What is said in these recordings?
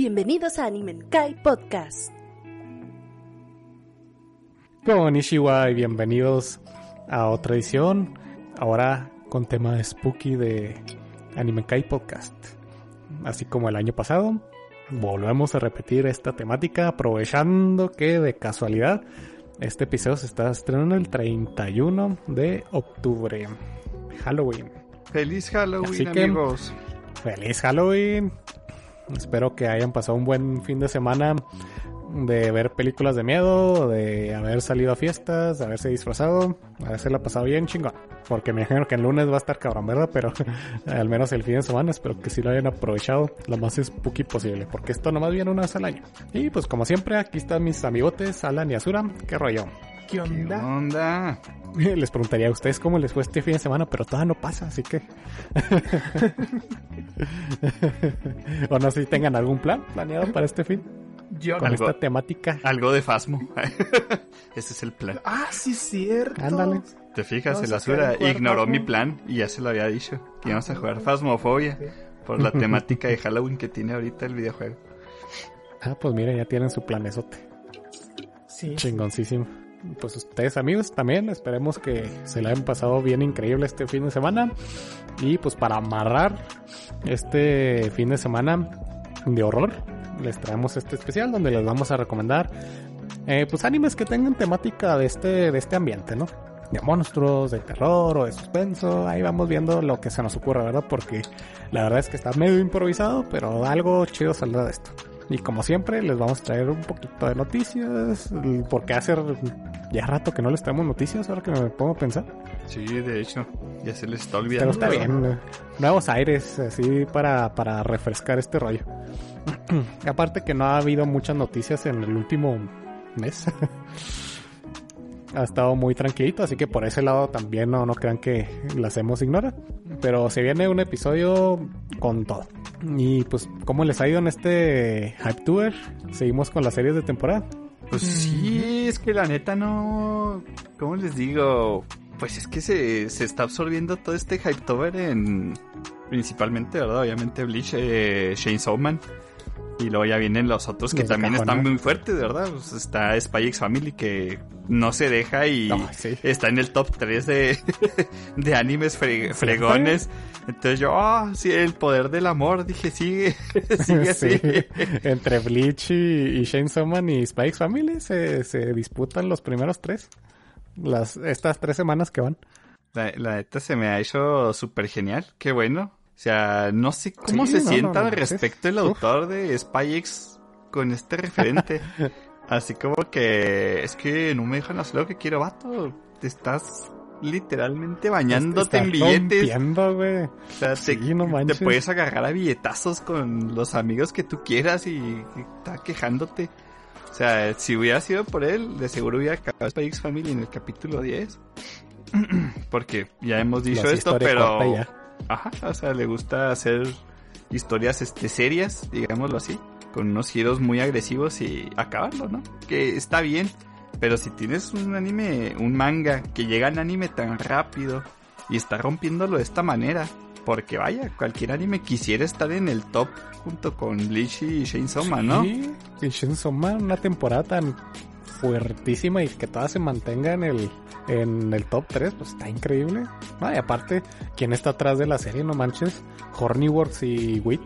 Bienvenidos a Animenkai Podcast. Konnichiwa y bienvenidos a otra edición, ahora con tema spooky de Animenkai Podcast. Así como el año pasado, volvemos a repetir esta temática aprovechando que de casualidad este episodio se está estrenando el 31 de octubre, Halloween. Feliz Halloween, Así que- amigos. Feliz Halloween. Espero que hayan pasado un buen fin de semana de ver películas de miedo, de haber salido a fiestas, de haberse disfrazado, haberse la pasado bien chingón. Porque me imagino que el lunes va a estar cabrón, ¿verdad? Pero al menos el fin de semana espero que sí lo hayan aprovechado lo más spooky posible. Porque esto nomás viene una vez al año. Y pues como siempre, aquí están mis amigotes, Alan y Azura. ¿Qué rollo? ¿Qué ¿Qué onda? onda? Les preguntaría a ustedes cómo les fue este fin de semana, pero todavía no pasa, así que. o no sé si tengan algún plan planeado para este fin Yo con Algo- esta temática. Algo de Fasmo. Ese es el plan. Ah, sí, cierto. Ándale. ¿Te fijas? El Azura ignoró ¿no? mi plan y ya se lo había dicho. Que íbamos a jugar Fasmofobia por la temática de Halloween que tiene ahorita el videojuego. Ah, pues mira, ya tienen su planesote. Sí. Chingoncísimo. Pues ustedes amigos también, esperemos que se la hayan pasado bien increíble este fin de semana. Y pues para amarrar este fin de semana de horror, les traemos este especial donde les vamos a recomendar eh, pues animes que tengan temática de este, de este ambiente, ¿no? De monstruos, de terror o de suspenso. Ahí vamos viendo lo que se nos ocurra, ¿verdad? Porque la verdad es que está medio improvisado, pero algo chido saldrá de esto. Y como siempre, les vamos a traer un poquito de noticias, porque hace ya rato que no les traemos noticias, ahora que me pongo a pensar. Sí, de hecho, ya se les está Pero olvidando. está bien, eh, nuevos aires, así para, para refrescar este rollo. Aparte que no ha habido muchas noticias en el último mes. ha estado muy tranquilito, así que por ese lado también no, no crean que las hemos ignorado. Pero se viene un episodio con todo. Y pues, ¿cómo les ha ido en este Hype Tour? Seguimos con las series de temporada. Pues sí, es que la neta no... ¿Cómo les digo? Pues es que se, se está absorbiendo todo este Hypetober en... Principalmente, ¿verdad? Obviamente Bleach, eh, Shane Man Y luego ya vienen los otros que también cajón, están ¿no? muy fuertes, ¿verdad? Pues está Spy X Family que no se deja y No, sí. está en el top 3 de, de animes fre- fregones. Entonces yo, ah, sí, el poder del amor. Dije, sigue, sigue así. Sí. Entre Bleach y, y Shane Soman y Spikes Family se, se disputan los primeros tres. Las, estas tres semanas que van. La, la neta se me ha hecho súper genial. Qué bueno. O sea, no sé cómo Sí, se no, sienta al no, respecto es- el uf. autor de Spy X con este referente. Así como que es que no me dejan hacer lo que quiero, vato. Te estás literalmente bañándote en billetes. güey. O sea, te, no puedes agarrar a billetazos con los amigos que tú quieras y, y está quejándote. O sea, si hubiera sido por él, de seguro hubiera acabado Spy X Family en el capítulo 10. Porque ya hemos dicho esto, pero... Ajá, o sea, le gusta hacer historias este serias, digámoslo así, con unos giros muy agresivos y acabarlo, ¿no? Que está bien, pero si tienes un anime, un manga que llega al anime tan rápido y está rompiéndolo de esta manera, porque vaya, cualquier anime quisiera estar en el top junto con Bleach y Shane Soma, ¿no? Sí, y Shin Soma, una temporada tan fuertísima y que toda se mantenga en el, en el top 3, pues está increíble. Ah, y aparte, ¿quién está atrás de la serie? No manches. Hornyworks y Wit.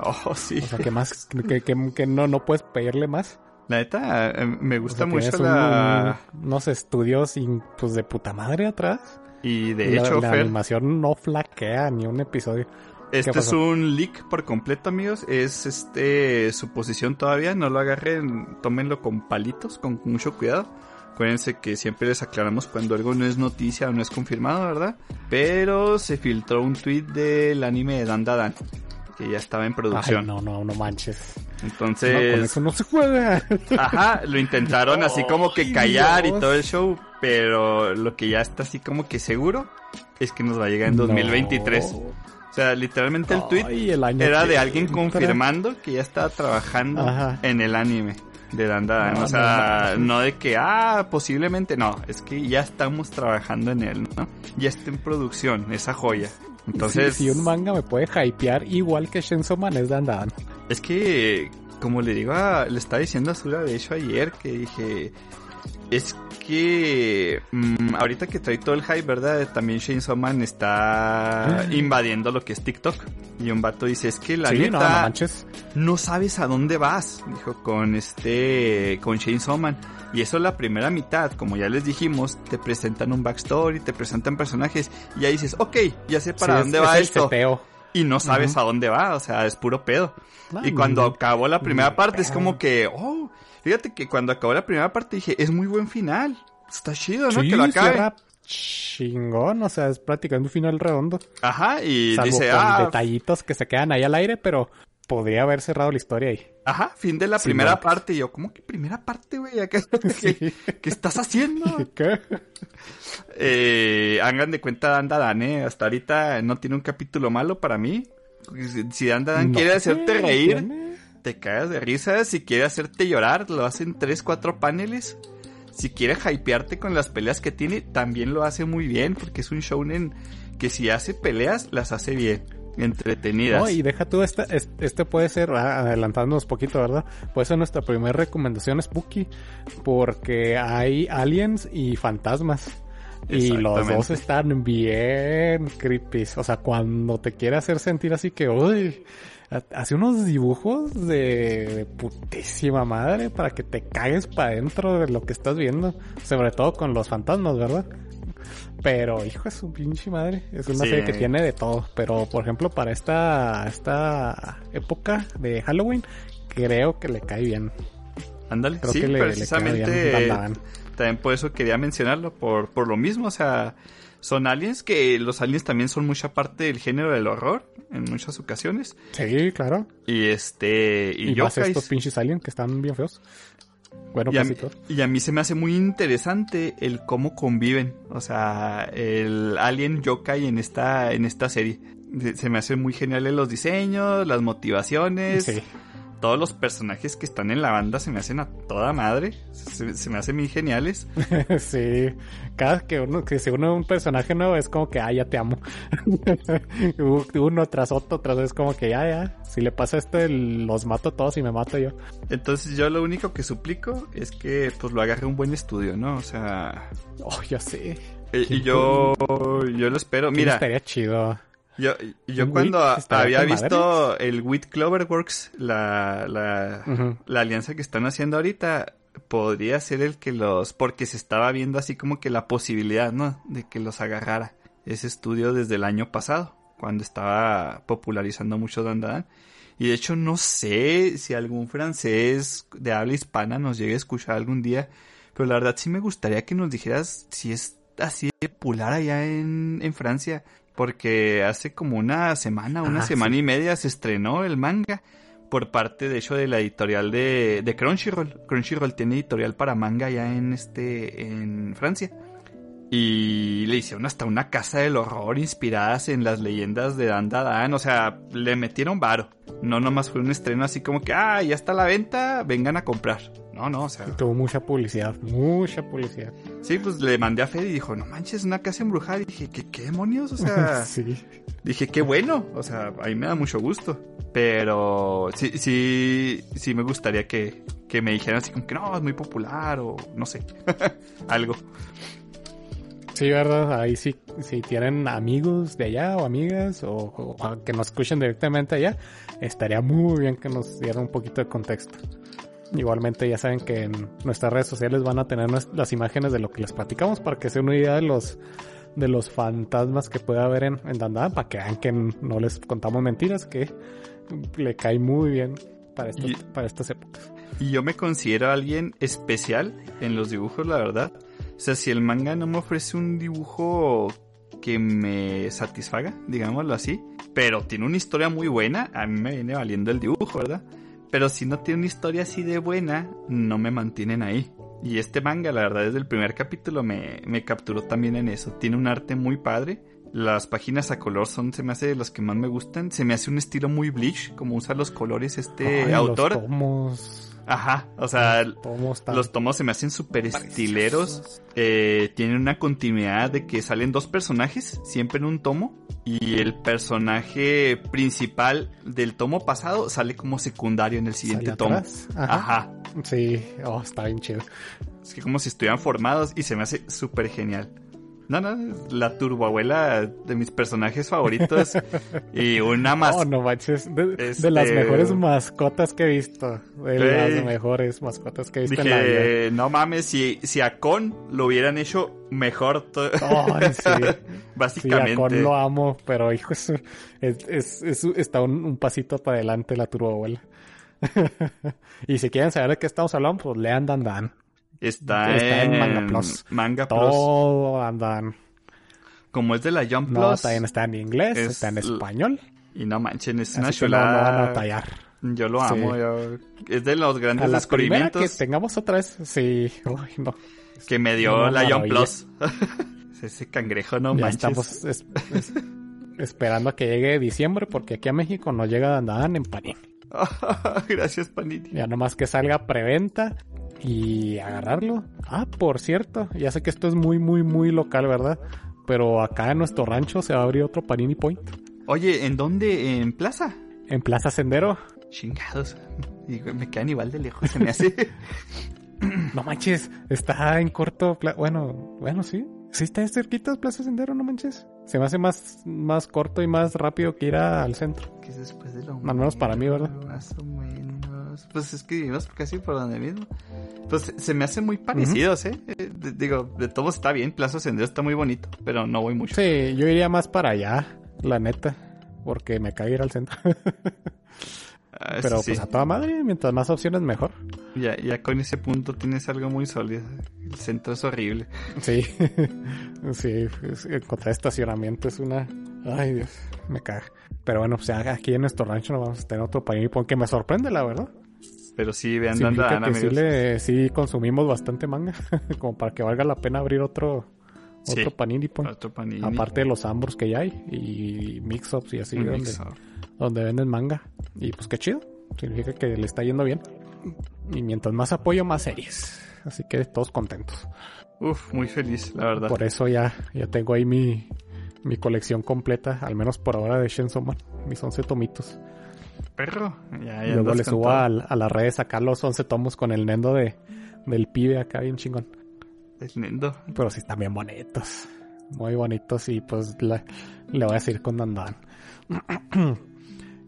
Oh, sí. O sea, que más, que, que, que no, no puedes pedirle más. La neta, eh, me O gusta sea, mucho la... un- unos estudios in- pues de puta madre atrás. Y de la, hecho, la Fer, animación no flaquea ni un episodio. Este es un leak por completo, amigos. Es este su posición todavía. No lo agarren, tómenlo con palitos, con mucho cuidado. Acuérdense que siempre les aclaramos cuando algo no es noticia o no es confirmado, ¿verdad? Pero se filtró un tweet del anime de Dan Da Dan, que ya estaba en Ay, producción. no, no, no manches. No, Entonces, con eso no se juega. Ajá, lo intentaron así como que Ay, callar Dios. y todo el show, pero lo que ya está así como que seguro es que nos va a llegar en No. 2023. O sea, literalmente el tweet Ay, el año era que de alguien confirmando que ya estaba trabajando Ajá. en el anime de Dandadan. No, o sea, no de que, ah, posiblemente no, es que ya estamos trabajando en él, ¿no? Ya está en producción, esa joya. Entonces, si, si un manga me puede hypear igual que Shenso Man es Dandan. es que como le digo, a, le estaba diciendo a Zura de hecho ayer que dije, es que mm, ahorita que trae todo el hype, ¿verdad? También Shane Soman está invadiendo lo que es TikTok. Y un vato dice, es que la Sí, no, no sabes a dónde vas, dijo con este, con Shane Soman. Y eso es la primera mitad, como ya les dijimos, te presentan un backstory, te presentan personajes, y ya dices, ok, ya sé para Sí, dónde es- va es esto. Y no sabes a dónde va, o sea, es puro pedo. Ah, y cuando acabó la primera ni parte, es como que, oh, fíjate que cuando acabó la primera parte dije, es muy buen final. Está chido, ¿no? Sí, que lo acabe. chingón, o sea, es prácticamente un final redondo. Ajá, y Salvo dice, con ah, detallitos que se quedan ahí al aire, pero podría haber cerrado la historia ahí. ajá, fin de la primera parte. Y yo, ¿cómo que primera parte, güey? Sí. ¿Qué, qué estás haciendo? ¿Qué? Eh, hagan de cuenta Anda Dan, ¿eh? Hasta ahorita no tiene un capítulo malo para mí. Si Anda Dan No quiere hacerte reír, tiene- te cagas de risa. Si quiere hacerte llorar, lo hace en 3, 4 paneles. Si quiere hypearte con las peleas que tiene, también lo hace muy bien. Porque es un shounen que si hace peleas, las hace bien. Entretenidas. No, y deja tú, este, es- este puede ser, ah, adelantándonos poquito, ¿verdad? Puede ser nuestra primera recomendación Spooky, porque hay aliens y fantasmas. Y los dos están bien creepy. O sea, cuando te quiere hacer sentir así que, uy, hace unos dibujos de, de putísima madre para que te cagues para adentro de lo que estás viendo. Sobre todo con los fantasmas, ¿verdad? Pero, hijo de su pinche madre. Es una Sí. serie que tiene de todo. Pero, por ejemplo, para esta, esta época de Halloween, creo que le cae bien. Ándale, Creo sí, que le, le precisamente. bien. Van Damme. También por eso quería mencionarlo, por, por lo mismo, o sea, son aliens que los aliens también son mucha parte del género del horror, en muchas ocasiones. Sí, claro. Y este, y, Y, más estos pinches aliens que están bien feos. Bueno, y, a, mí- y a mí se me hace muy interesante el cómo conviven, o sea, el alien yokai en esta, en esta serie. Se- Se me hace muy genial los diseños, las motivaciones. Sí. Todos los personajes que están en la banda se me hacen a toda madre. Se, se me hacen muy geniales. sí. Cada que uno que se une a un personaje nuevo es como que, ah, ya te amo. uno tras otro, tras es como que, ya, ya. Si le pasa esto, los mato todos y me mato yo. Entonces yo lo único que suplico es que pues lo agarre un buen estudio, ¿no? O sea, Oh, ya sé. eh, y yo yo lo espero. Mira, Estaría chido. Yo, yo cuando había visto el Wit Cloverworks, la, la, la alianza que están haciendo ahorita, podría ser el que los... Porque se estaba viendo así como que la posibilidad, ¿no? De que los agarrara ese estudio desde el año pasado, cuando estaba popularizando mucho Dandadan. Y de hecho no sé si algún francés de habla hispana nos llegue a escuchar algún día, pero la verdad sí me gustaría que nos dijeras si es así de popular allá en, en Francia, porque hace como una semana, una Ah, semana sí. y media se estrenó el manga por parte de hecho de la editorial de, de Crunchyroll. Crunchyroll tiene editorial para manga ya en este en Francia. Y le hicieron hasta una casa del horror inspiradas en las leyendas de Dan Dan. O sea, le metieron varo. No nomás fue un estreno así como que, ah, ya está a la venta, vengan a comprar. No, no, o sea, Tuvo mucha publicidad, mucha publicidad. sí, pues le mandé a Fede y dijo, no manches, una casa embrujada. Y dije, ¿qué, qué demonios? O sea, sí. dije, qué bueno. O sea, a mí me da mucho gusto. Pero sí, sí, sí me gustaría que, que me dijeran así como que no, es muy popular o no sé, algo. Sí, verdad, ahí sí, si tienen amigos de allá o amigas o, o que nos escuchen directamente allá, estaría muy bien que nos dieran un poquito de contexto. Igualmente ya saben que en nuestras redes sociales van a tener las imágenes de lo que les platicamos para que se den una idea de los de los fantasmas que puede haber en, en Dandara, para que vean que no les contamos mentiras, que le cae muy bien para, Y- para estas épocas. Y yo me considero alguien especial en los dibujos, la verdad. O sea, si el manga no me ofrece un dibujo que me satisfaga, digámoslo así, pero tiene una historia muy buena, a mí me viene valiendo el dibujo, ¿verdad? Pero si no tiene una historia así de buena, no me mantienen ahí. Y este manga, la verdad, desde el primer capítulo me, me capturó también en eso. Tiene un arte muy padre. Las páginas a color son, se me hace de los que más me gustan. Se me hace un estilo muy bleach, como usa los colores este Ay, autor. Los. Ajá, o sea, los tomos se me hacen súper estileros. Eh, tienen una continuidad de que salen dos personajes, siempre en un tomo. Y el personaje principal del tomo pasado sale como secundario en el siguiente ¿Sale tomo. Ajá. Ajá. Sí, oh, está bien chido. Es que como si estuvieran formados y se me hace súper genial. No, no, la turboabuela de mis personajes favoritos. y una más. Oh, no manches. De, de Este- las mejores mascotas que he visto. De las mejores mascotas que he visto en la vida. Dije, no mames, si, si a Con lo hubieran hecho mejor, Ay, sí. Sí, a básicamente. Con lo amo, pero hijo, es, es, es- es- está un, un pasito para adelante la turboabuela. y si quieren saber de qué estamos hablando, pues lean Dan Dan. Está, Está en en Manga Plus. Manga Plus. Todo Dan Dan. Como es de la Jump No, Plus. también está en inglés, es está en español. Y no manchen, es una Así que no, no van a chulada. yo lo Sí. amo. yo- Es de los A grandes la primera descubrimientos que que, tengamos otra vez, sí. Uy, no. me dio la Jump maravilla. Plus. Ese cangrejo, no ya manches. estamos es- es- esperando a que llegue diciembre, porque aquí a México no llega Dan en Panini. Gracias, Panini. Ya nomás que salga preventa y agarrarlo. Ah, por cierto, ya sé que esto es muy, muy, muy local, ¿verdad? Pero acá en nuestro rancho se va a abrir otro Panini Point. Oye, ¿en dónde? ¿En Plaza? En Plaza Sendero. Chingados. Me quedan igual de lejos, se me hace. No manches, está en corto. Bueno, bueno, sí. Sí está cerquita Plaza Sendero, no manches. Se me hace más, más corto y más rápido que ir a- al centro. que es después de lo Al menos para mí, ¿verdad? Más o menos. Pues es que vivimos casi por donde mismo. Pues se me hacen muy parecidos, ¿eh? Eh, de- digo, de todo está bien. Plaza Sendero está muy bonito, pero no voy mucho. Sí, yo iría más para allá, la neta. Porque me cae ir al centro. Ah, Pero sí, pues a toda madre, mientras más opciones mejor. ya, ya con ese punto tienes algo muy sólido. El centro es horrible. Sí, sí, encontrar estacionamiento es una... Ay Dios, me caga. Pero bueno, pues aquí en nuestro rancho nos vamos a tener otro Point que me sorprende, la verdad. Pero sí, vean sí, amigos. le, sí consumimos bastante manga, como para que valga la pena abrir otro, Sí. otro Panini Point. Otro Panini. Aparte de los ambos que ya hay y mix-ups y así, donde, donde venden manga. Y pues qué chido, significa que le está yendo bien. Y mientras más apoyo, más series. Así que todos contentos. Uf, muy feliz, la verdad. Por eso ya, ya tengo ahí mi, mi colección completa, al menos por ahora de Shenson Man, mis 11 tomitos. Perro. Ya, Y ya luego le subo a, a las redes acá los 11 tomos con el nendo de, del pibe acá bien chingón. El Nendo. Pero sí están bien bonitos. Muy bonitos y pues la- le voy a seguir con Dandan.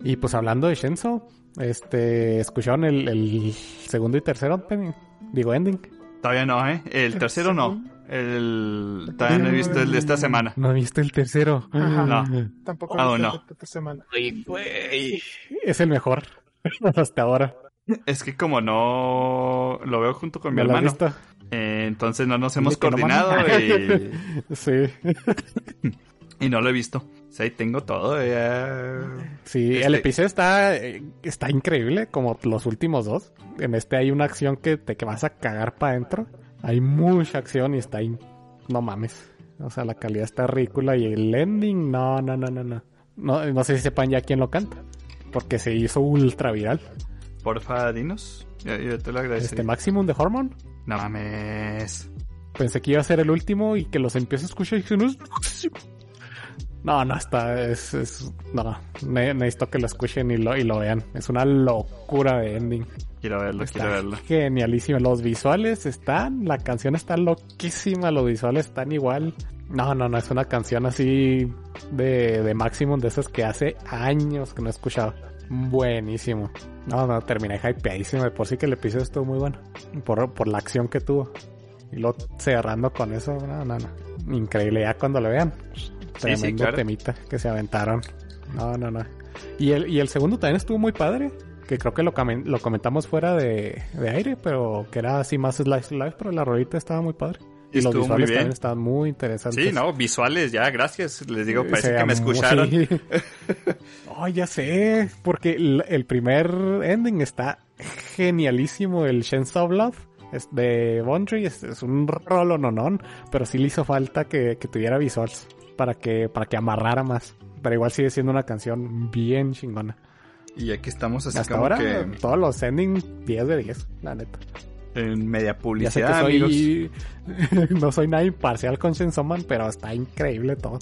y pues hablando de Shenso, este, ¿escucharon el, el segundo y tercer opening? Digo ending. Todavía no, ¿eh? El tercero no. El... No he visto el de esta semana. ¿No viste el tercero? Ajá. No. Tampoco Ah, he ¿o visto no? esta semana. Es el mejor. Hasta ahora. Es que como no lo veo junto con mi ¿Me lo has hermano, visto? eh, entonces no nos hemos coordinado y, Sí. y no lo he visto. O sea, ahí tengo todo. ya. Sí, Este- el episodio está, eh, está increíble, como los últimos dos. En este hay una acción que te que vas a cagar para adentro. Hay mucha acción y está ahí. No mames. O sea, la calidad está ridícula y el ending, no, no, no, no, no. No, no sé si sepan ya quién lo canta. Porque se hizo ultra viral. Porfa, dinos. Yo, yo te lo agradezco. Este Maximum de Hormone. No mames. Pensé que iba a ser el último y que los empiezo a escuchar y dije, no, es- no, no, está, es, es- no, ne- necesito que lo escuchen y lo, y lo vean. Es una locura de ending. Quiero verlo, Está quiero verlo. genialísimo. Los visuales están, la canción está loquísima, los visuales están igual. No, no, no, es una canción así de, de Maximum, de esas que hace años que no he escuchado. Buenísimo. No, no, terminé hypeadísimo. De por sí que el episodio estuvo muy bueno. Por, por la acción que tuvo. Y luego cerrando con eso, no, no, no. Increíble, ya cuando lo vean. Tremendo claro. temita que se aventaron. No, no, no. Y el, y el segundo también estuvo muy padre. Que creo que lo, lo comentamos fuera de, de aire, pero que era así más slice life, pero la rolita estaba muy padre. Y los Estuvo muy visuales bien. también estaban muy interesantes. Sí, no, visuales, ya, gracias. Les digo, Se parece que me escucharon. sí. Ay, ya sé, porque el, el primer ending está genialísimo, el Chainsaw of Love. Es de Bondry, es, es un rolo nonón, pero sí le hizo falta que, que tuviera visuals para que, para que amarrara más. Pero igual sigue siendo una canción bien chingona. Y aquí estamos así Hasta como ahora, que... todos los endings 10 de 10. la neta. En media Ya sé que publicidad, amigos. no soy nada imparcial con Chainsaw Man, pero está increíble todo.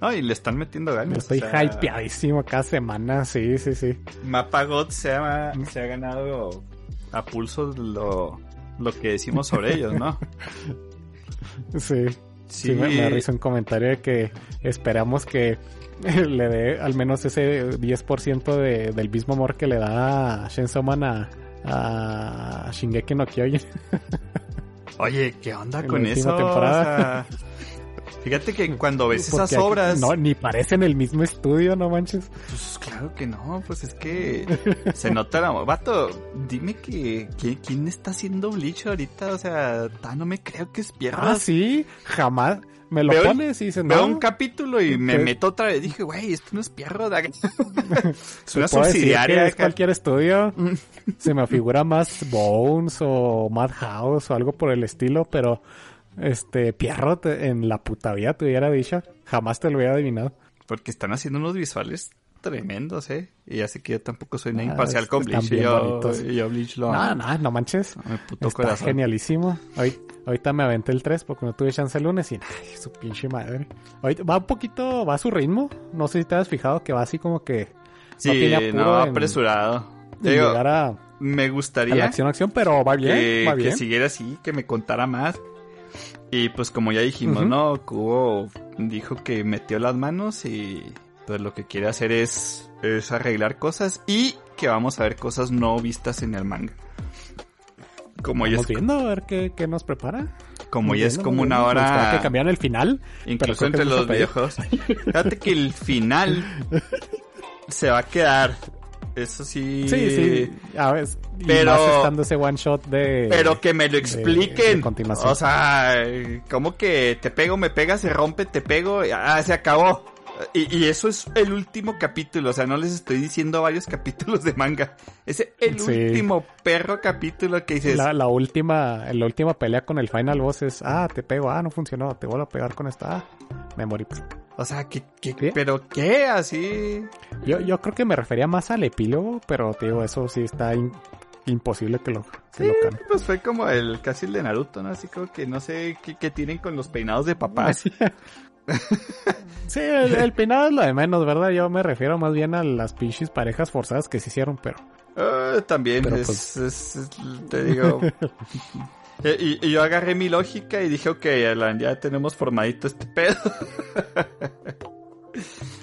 No, y le están metiendo ganas. Estoy o sea, hypeadísimo cada semana, sí, sí, sí. Mapa God se ha, se ha ganado a pulso lo, lo que decimos sobre ellos, ¿no? Sí, sí, me, me risa un comentario de que esperamos que le dé al menos ese 10% de, del mismo amor que le da Chainsaw Man a, a Shingeki no Kyojin. Oye, ¿qué onda En con eso? temporada. O sea, fíjate que cuando ves esas aquí- obras... No, ni parecen el mismo estudio, no manches. Pues claro que no, pues es que se nota la... Vato, dime que, que- ¿quién está haciendo Bleach ahorita? O sea, ta, no me creo que es Pierra. Ah, sí, jamás. Me lo Veo- pones y dices, Veo no. un capítulo y me meto otra vez. Dije, güey, esto no es Pierro. da- es una subsidiaria. es cualquier estudio. Mm. Se me figura más Bones o Madhouse o algo por el estilo, pero este Pierrot en la puta vida te hubiera dicho. Jamás te lo hubiera adivinado. Porque están haciendo unos visuales tremendos, ¿eh? Y ya sé que yo tampoco soy nada Ah, imparcial con Bleach. y yo, y yo Bleach lo No, no, no manches. Mi puto Está corazón. genialísimo. Hoy, ahorita me aventé el 3 porque no tuve chance el lunes y ay, su pinche madre. Ahorita va un poquito, va a su ritmo. No sé si te has fijado que va así como que Sí, tiene apuro no, en- apresurado. en Te digo, llegar a, me a la gustaría acción acción, pero va bien, que, va que bien. siguiera así, que me contara más. Y pues como ya dijimos. ¿no? Kubo dijo que metió las manos y pues lo que quiere hacer es, es arreglar cosas y que vamos a ver cosas no vistas en el manga. Como ya es, viendo a ver qué, qué nos prepara. como ya es como una hora... que cambiaran el final. Incluso entre los videojuegos. Fíjate que el final se va a quedar. Eso sí. Sí, sí. A ver, y Pero- más estando ese one shot de. Pero que me lo expliquen. de continuación. O sea, como que te pego, me pega, se rompe, te pego, ah, se acabó. Y, y eso es el último capítulo, o sea, no les estoy diciendo varios capítulos de manga. Es el Sí. último perro capítulo que dices. La, la última, la última pelea con el final boss es, ah, te pego, ah, no funcionó, te vuelvo a pegar con esta, ah, me morí. O sea, ¿qué, qué, pero qué? Así. Yo, yo creo que me refería más al epílogo, pero te digo, eso sí está in- imposible que lo, que Sí, lo cambie. pues fue como el casi el de Naruto, ¿no? Así como que no sé qué, qué tienen con los peinados de papás. Sí, el, el peinado es lo de menos, ¿verdad? Yo me refiero más bien a las pinches parejas forzadas que se hicieron, pero... Ah, también Pero, es, pues- es- es- te digo. Eh, y, y yo agarré mi lógica y dije, ok, Alan, ya tenemos formadito este pedo.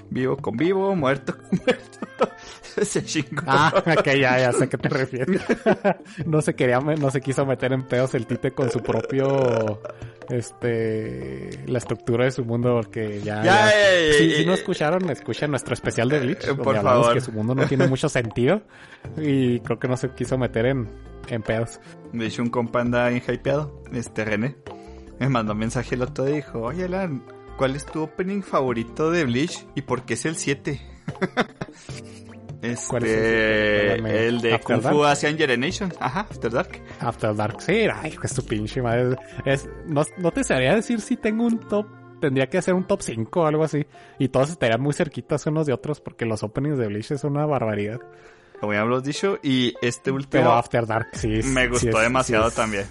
vivo con vivo, muerto con muerto. Se chingó. Ah, ok, ya, ya sé a qué te refieres. no se quería, no se quiso meter en pedos el tite con su propio, este, la estructura de su mundo, porque ya... Si, no escucharon, escuchen nuestro especial de Bleach, Eh, por hablamos favor. que su mundo no tiene mucho sentido y creo que no se quiso meter en, en pedos. De hecho, un compa anda bien hypeado, este René. Me mandó un mensaje el otro día y dijo, oye Alan, ¿cuál es tu opening favorito de Bleach? ¿Y por qué es el 7? ¿Cuál es ese? Este, el de After Kung Dark. Fu Asian Generation. Ajá, After Dark. After Dark, sí, ay, que es tu pinche madre. Es, no, no te sabría decir si tengo un top, tendría que hacer un top 5 o algo así. Y todos estarían muy cerquitas unos de otros porque los openings de Bleach es una barbaridad. Como ya hemos dicho, y este último Pero After Dark sí. es- me sí gustó es- demasiado sí también.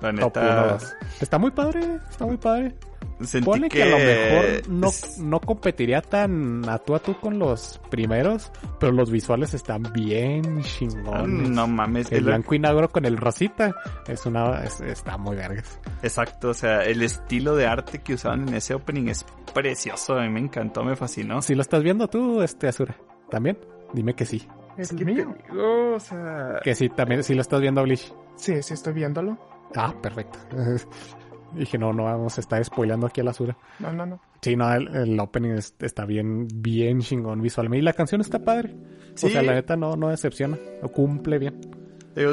La neta, 1, 2. Está muy padre, está muy padre. sentí Ponle que, a lo mejor no, no competiría tan a tú a tú con los primeros, pero los visuales están bien chingones. No mames, El el- blanco y negro con el rosita es una es- está muy vergas. exacto, o sea, el estilo de arte que usaban en ese opening es precioso, a mí me encantó, me fascinó. Si lo estás viendo tú, este Azura, ¿también? Dime que sí. Es que mío. te digo, o sea, Que sí, también, si lo estás viendo Bleach. Sí, sí, estoy viéndolo. Ah, perfecto. Dije, no, no vamos a estar spoilando aquí a la Azura. No, no, no. Sí, no, el, el opening es- está bien, bien chingón visualmente. Y la canción está padre. Sí. O sea, la neta no, no decepciona. Lo cumple bien.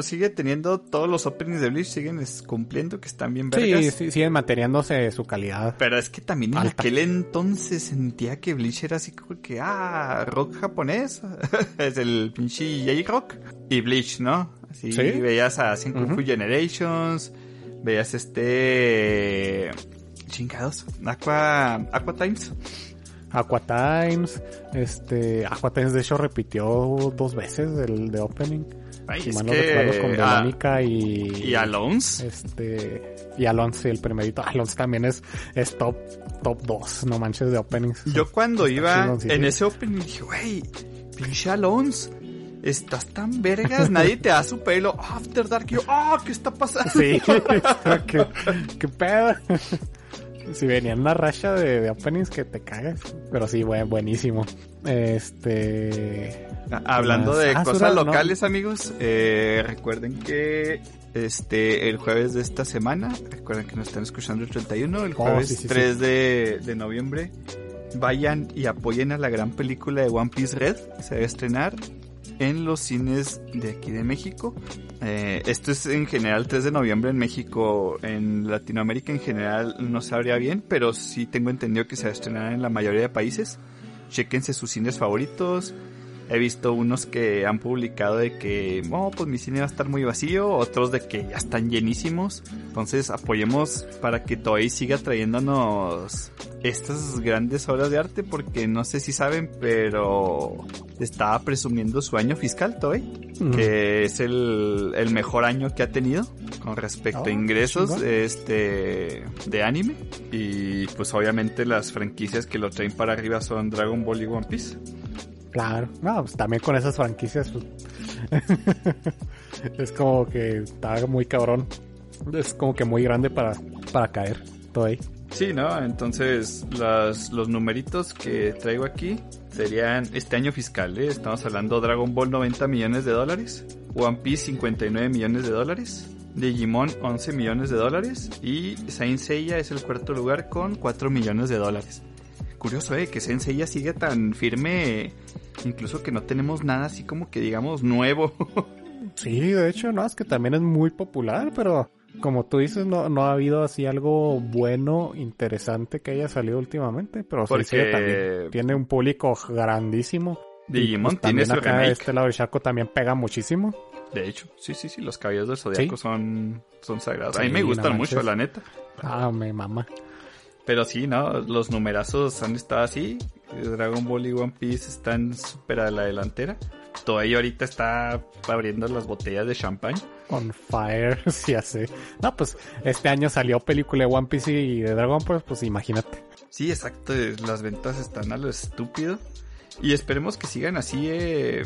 Sigue teniendo todos los openings de Bleach, siguen cumpliendo que están bien vergas. sí, siguen manteniéndose su calidad. Pero es que también en Alta. aquel entonces sentía que Bleach era así como que, ah, rock japonés. es el pinche J-Rock. Y Bleach, ¿no? Así Sí. veías a Fu Ujú. Generations, veías este... Chingados, Aqua, Aqua Times. Aqua Times, este, Aqua Times de hecho repitió dos veces el de opening. Ay, Si es mal no que, recuerdo, con ah, Verónica y... y Alonso. Este, y Alonso, el primerito. Alonso también es, es top, top 2, no manches de openings. Yo cuando Está iba sí, en sí. ese opening dije, güey, pinche Alonso, estás tan vergas, nadie te da su pelo. After Dark, yo, ah, ¿qué está pasando? Sí, ¿Qué, qué pedo. Si venía en una racha de, de openings que te cagas. Pero sí, buen, buenísimo. Este. Ah, Hablando de Ah, cosas no. locales, amigos, eh, recuerden que este el jueves de esta semana, recuerden que nos están escuchando el 31, el Oh, jueves sí, sí, sí. 3 De, de noviembre, vayan y apoyen a la gran película de One Piece Red, se va a estrenar en los cines de aquí de México. Eh, esto es en general 3 de noviembre en México, en Latinoamérica en general no sabría bien, pero sí tengo entendido que se va a estrenar en la mayoría de países. Chequense sus cines favoritos. He visto unos que han publicado de que, oh, pues mi cine va a estar muy vacío, otros de que ya están llenísimos. Entonces apoyemos para que Toei siga trayéndonos estas grandes obras de arte, porque no sé si saben, pero estaba presumiendo su año fiscal Toei, Mm. que es el, el mejor año que ha tenido con respecto Oh, a ingresos chingón. este de anime. Y pues obviamente las franquicias que lo traen para arriba son Dragon Ball y One Piece. Claro. No, pues también con esas franquicias. pues, es como que está muy cabrón. Es como que muy grande para, para caer. Todo ahí. Sí, ¿no? Entonces, las, los numeritos que traigo aquí serían este año fiscal, ¿eh? Estamos hablando Dragon Ball 90 millones de dólares, One Piece 59 millones de dólares, Digimon 11 millones de dólares y Saint Seiya es el cuarto lugar con 4 millones de dólares. Curioso, ¿eh? Que Saint Seiya sigue tan firme, incluso que no tenemos nada así como que digamos nuevo. Sí, de hecho, no, es que también es muy popular, pero como tú dices, no, no ha habido así algo bueno, interesante que haya salido últimamente, pero Porque- sí, también tiene un público grandísimo. Y, Digimon pues, tiene su acá remake. este lado del Chaco también pega muchísimo. De hecho, sí, sí, sí, los caballeros del zodiaco Sí. son, son sagrados. a mí me gustan mucho, la neta. Ah, me mama. Pero sí, ¿no? Los numerazos han estado así. Dragon Ball y One Piece están súper a la delantera. Toei ahorita está abriendo las botellas de champán. On fire, sí, hace. No, pues este año salió película de One Piece y de Dragon Ball, pues imagínate. Sí, exacto. Las ventas están a lo estúpido. Y esperemos que sigan así. Eh.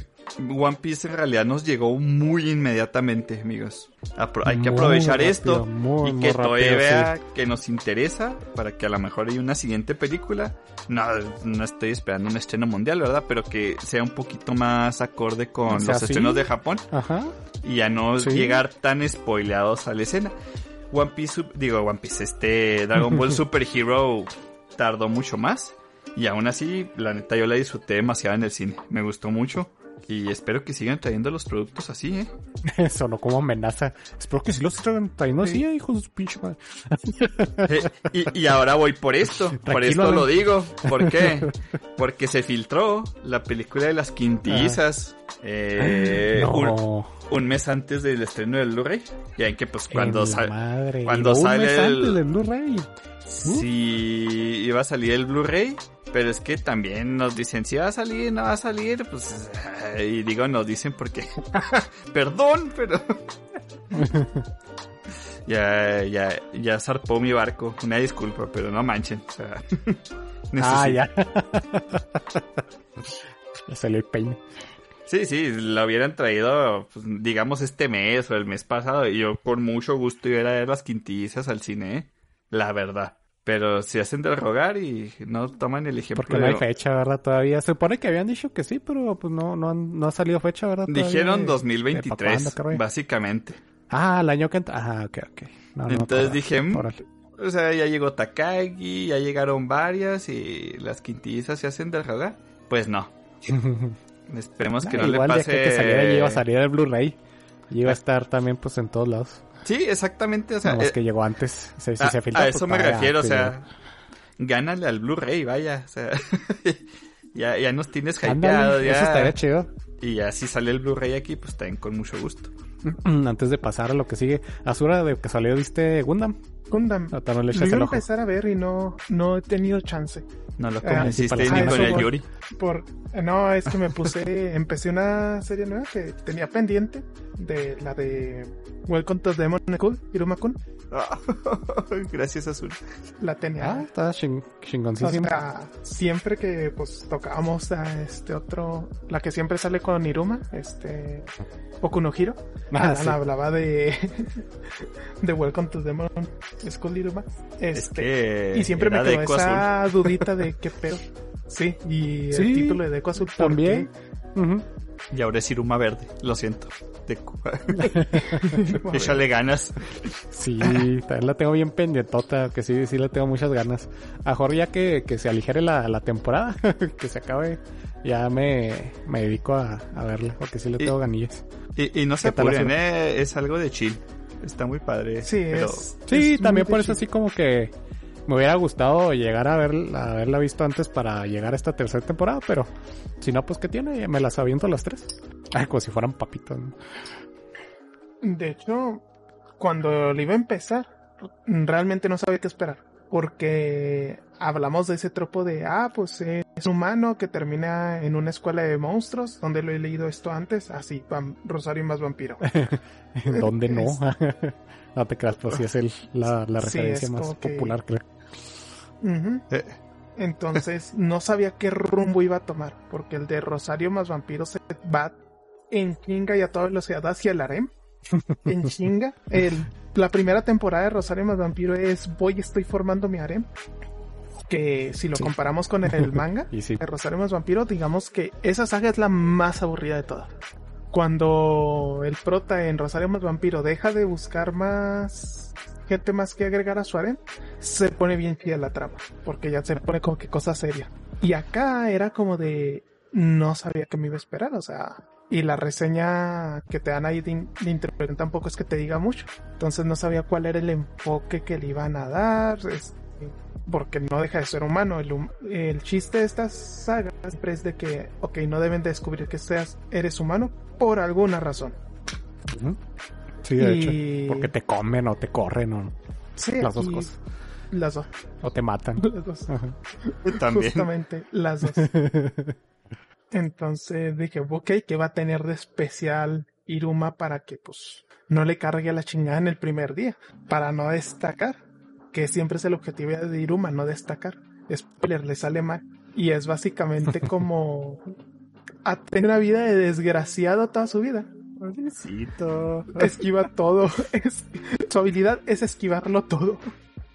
One Piece en realidad nos llegó muy inmediatamente, amigos. Apro- hay que Muy aprovechar rápido, esto muy, y que rápido, vea que nos interesa para que a lo mejor hay una siguiente película. No, no estoy esperando un estreno mundial, ¿verdad? Pero que sea un poquito más acorde con O sea, los sí. estrenos de Japón Ajá. y a no Sí. llegar tan spoileados a la escena. One Piece, digo One Piece, este Dragon Ball Super Hero tardó mucho más y aún así, la neta yo la disfruté demasiado en el cine, me gustó mucho y espero que sigan trayendo los productos así, ¿eh? Sonó como amenaza. Espero que sí los traigan trayendo así, eh, hijos de su pinche madre. Eh, y, y ahora voy por esto, por esto lo digo, ¿por qué? Porque se filtró la película de las quintillizas eh, un, no. un mes antes del estreno del Blu-ray, ya que pues cuando la sale cuando sale mes el- antes del Blu-ray. si iba a salir el Blu-ray, pero es que también nos dicen si va a salir, no va a salir, pues y digo nos dicen porque perdón, pero ya ya ya zarpó mi barco, una disculpa, pero no manchen, o sea, Ah, ya. ya salió el peine. Sí, sí, lo hubieran traído, pues, digamos, este mes o el mes pasado, y yo con mucho gusto iba a ir a ver las quintillizas al cine, ¿eh? la verdad. Pero se hacen de rogar y no toman el ejemplo. Porque no hay fecha, ¿verdad? Todavía. Se supone que habían dicho que sí, pero pues no, no, han- no ha salido fecha, ¿verdad? Todavía Dijeron de- de pa' 2023, cuándo, caray. básicamente. Ah, el año que entra. Ah, ok, ok. No, no Entonces acordaba. dije, mm, Órale. O sea, ya llegó Takagi, ya llegaron varias y las quintillizas se hacen de rogar. Pues no, esperemos que Ah, no le igual pase... de que, que saliera iba a salir el Blu-ray. Y iba a estar también pues en todos lados. Sí, exactamente, o sea... Nada más eh, que llegó antes. Si a, se filtra, a pues, eso me refiero, o sea, gánale al Blu-ray, vaya, o sea, ya, ya nos tienes hypeado, Ándale, eso estaría ya, chido. y ya si sale el Blu-ray aquí, pues también con mucho gusto. Antes de pasar a lo que sigue. Azura, de casualidad viste Gundam. Gundam. O tal vez le Lo echas iba a empezar a ver y no, no he tenido chance. No lo Ah, convenciste sí, ni con ah, el Yuri. Por, no, es que me puse, empecé una serie nueva que tenía pendiente de la de Welcome to Demon School, Iruma-kun. Gracias, Azul. La tenía. Ah, está ching O chingoncísimo. sea, siempre que pues tocábamos a este otro, la que siempre sale con Iruma, este Okunohiro, Ah, sí. hablaba de de Welcome to Demon School Iruma. Es Este, que. y siempre me quedó esa dudita de qué pedo. Sí, y Sí, el título de Deco Azul ¿por También. Y ahora es Iruma Verde. Lo siento. Qué? Échale ganas. Sí, también la tengo bien pendientota, que sí, sí le tengo muchas ganas. A mejor ya que, que se aligere la, la temporada, que se acabe, ya me, me dedico a, a verla, porque sí le Y- tengo ganillas. Y, y no se ¿Qué tal, apuren, eh, es algo de chill. Está muy padre. Sí, pero es. Sí, es también por eso chill. así como que me hubiera gustado llegar a, ver, a haberla visto antes para llegar a esta tercera temporada, pero si no, pues ¿qué tiene? Me las aviento las tres. Ay, como si fueran papitos. ¿no? De hecho, cuando le iba a empezar, realmente no sabía qué esperar. Porque hablamos de ese tropo de, ah, pues es humano que termina en una escuela de monstruos, donde lo he leído esto antes, así, vam- Rosario más vampiro. ¿Dónde no? No te creas, pues sí es el, la, la Sí, referencia es más que- popular, creo. Eh, Entonces no sabía qué rumbo iba a tomar, porque el de Rosario más vampiro se va en chinga y a toda velocidad hacia el harem. En chinga. El, la primera temporada de Rosario más vampiro es voy, estoy formando mi harem. Que si lo Sí. comparamos con el manga Y sí, de Rosario más vampiro, digamos que esa saga es la más aburrida de todas. Cuando el prota en Rosario más vampiro deja de buscar más gente más que agregar a su harem, se pone bien chida la trama, porque ya se pone como que cosa seria. Y acá era como de no sabía qué me iba a esperar, o sea, y la reseña que te dan ahí de, de tampoco es que te diga mucho. Entonces no sabía cuál era el enfoque que le iban a dar, es- porque no deja de ser humano. El, el chiste de estas sagas siempre es de que, ok, no deben descubrir que seas, eres humano por alguna razón. Sí, de Y- hecho. Porque te comen o te corren o, Sí, Las dos y- cosas. Las dos. o te matan. Las dos. Ajá. También. Justamente, las dos. Entonces dije, ok, ¿qué va a tener de especial Iruma para que pues no le cargue a la chingada en el primer día? Para no destacar, que siempre es el objetivo de Iruma, no destacar. Spoiler, le sale mal. Y es básicamente como a tener una vida de desgraciado toda su vida. Pobrecito. Esquiva todo. Es- su habilidad es esquivarlo todo.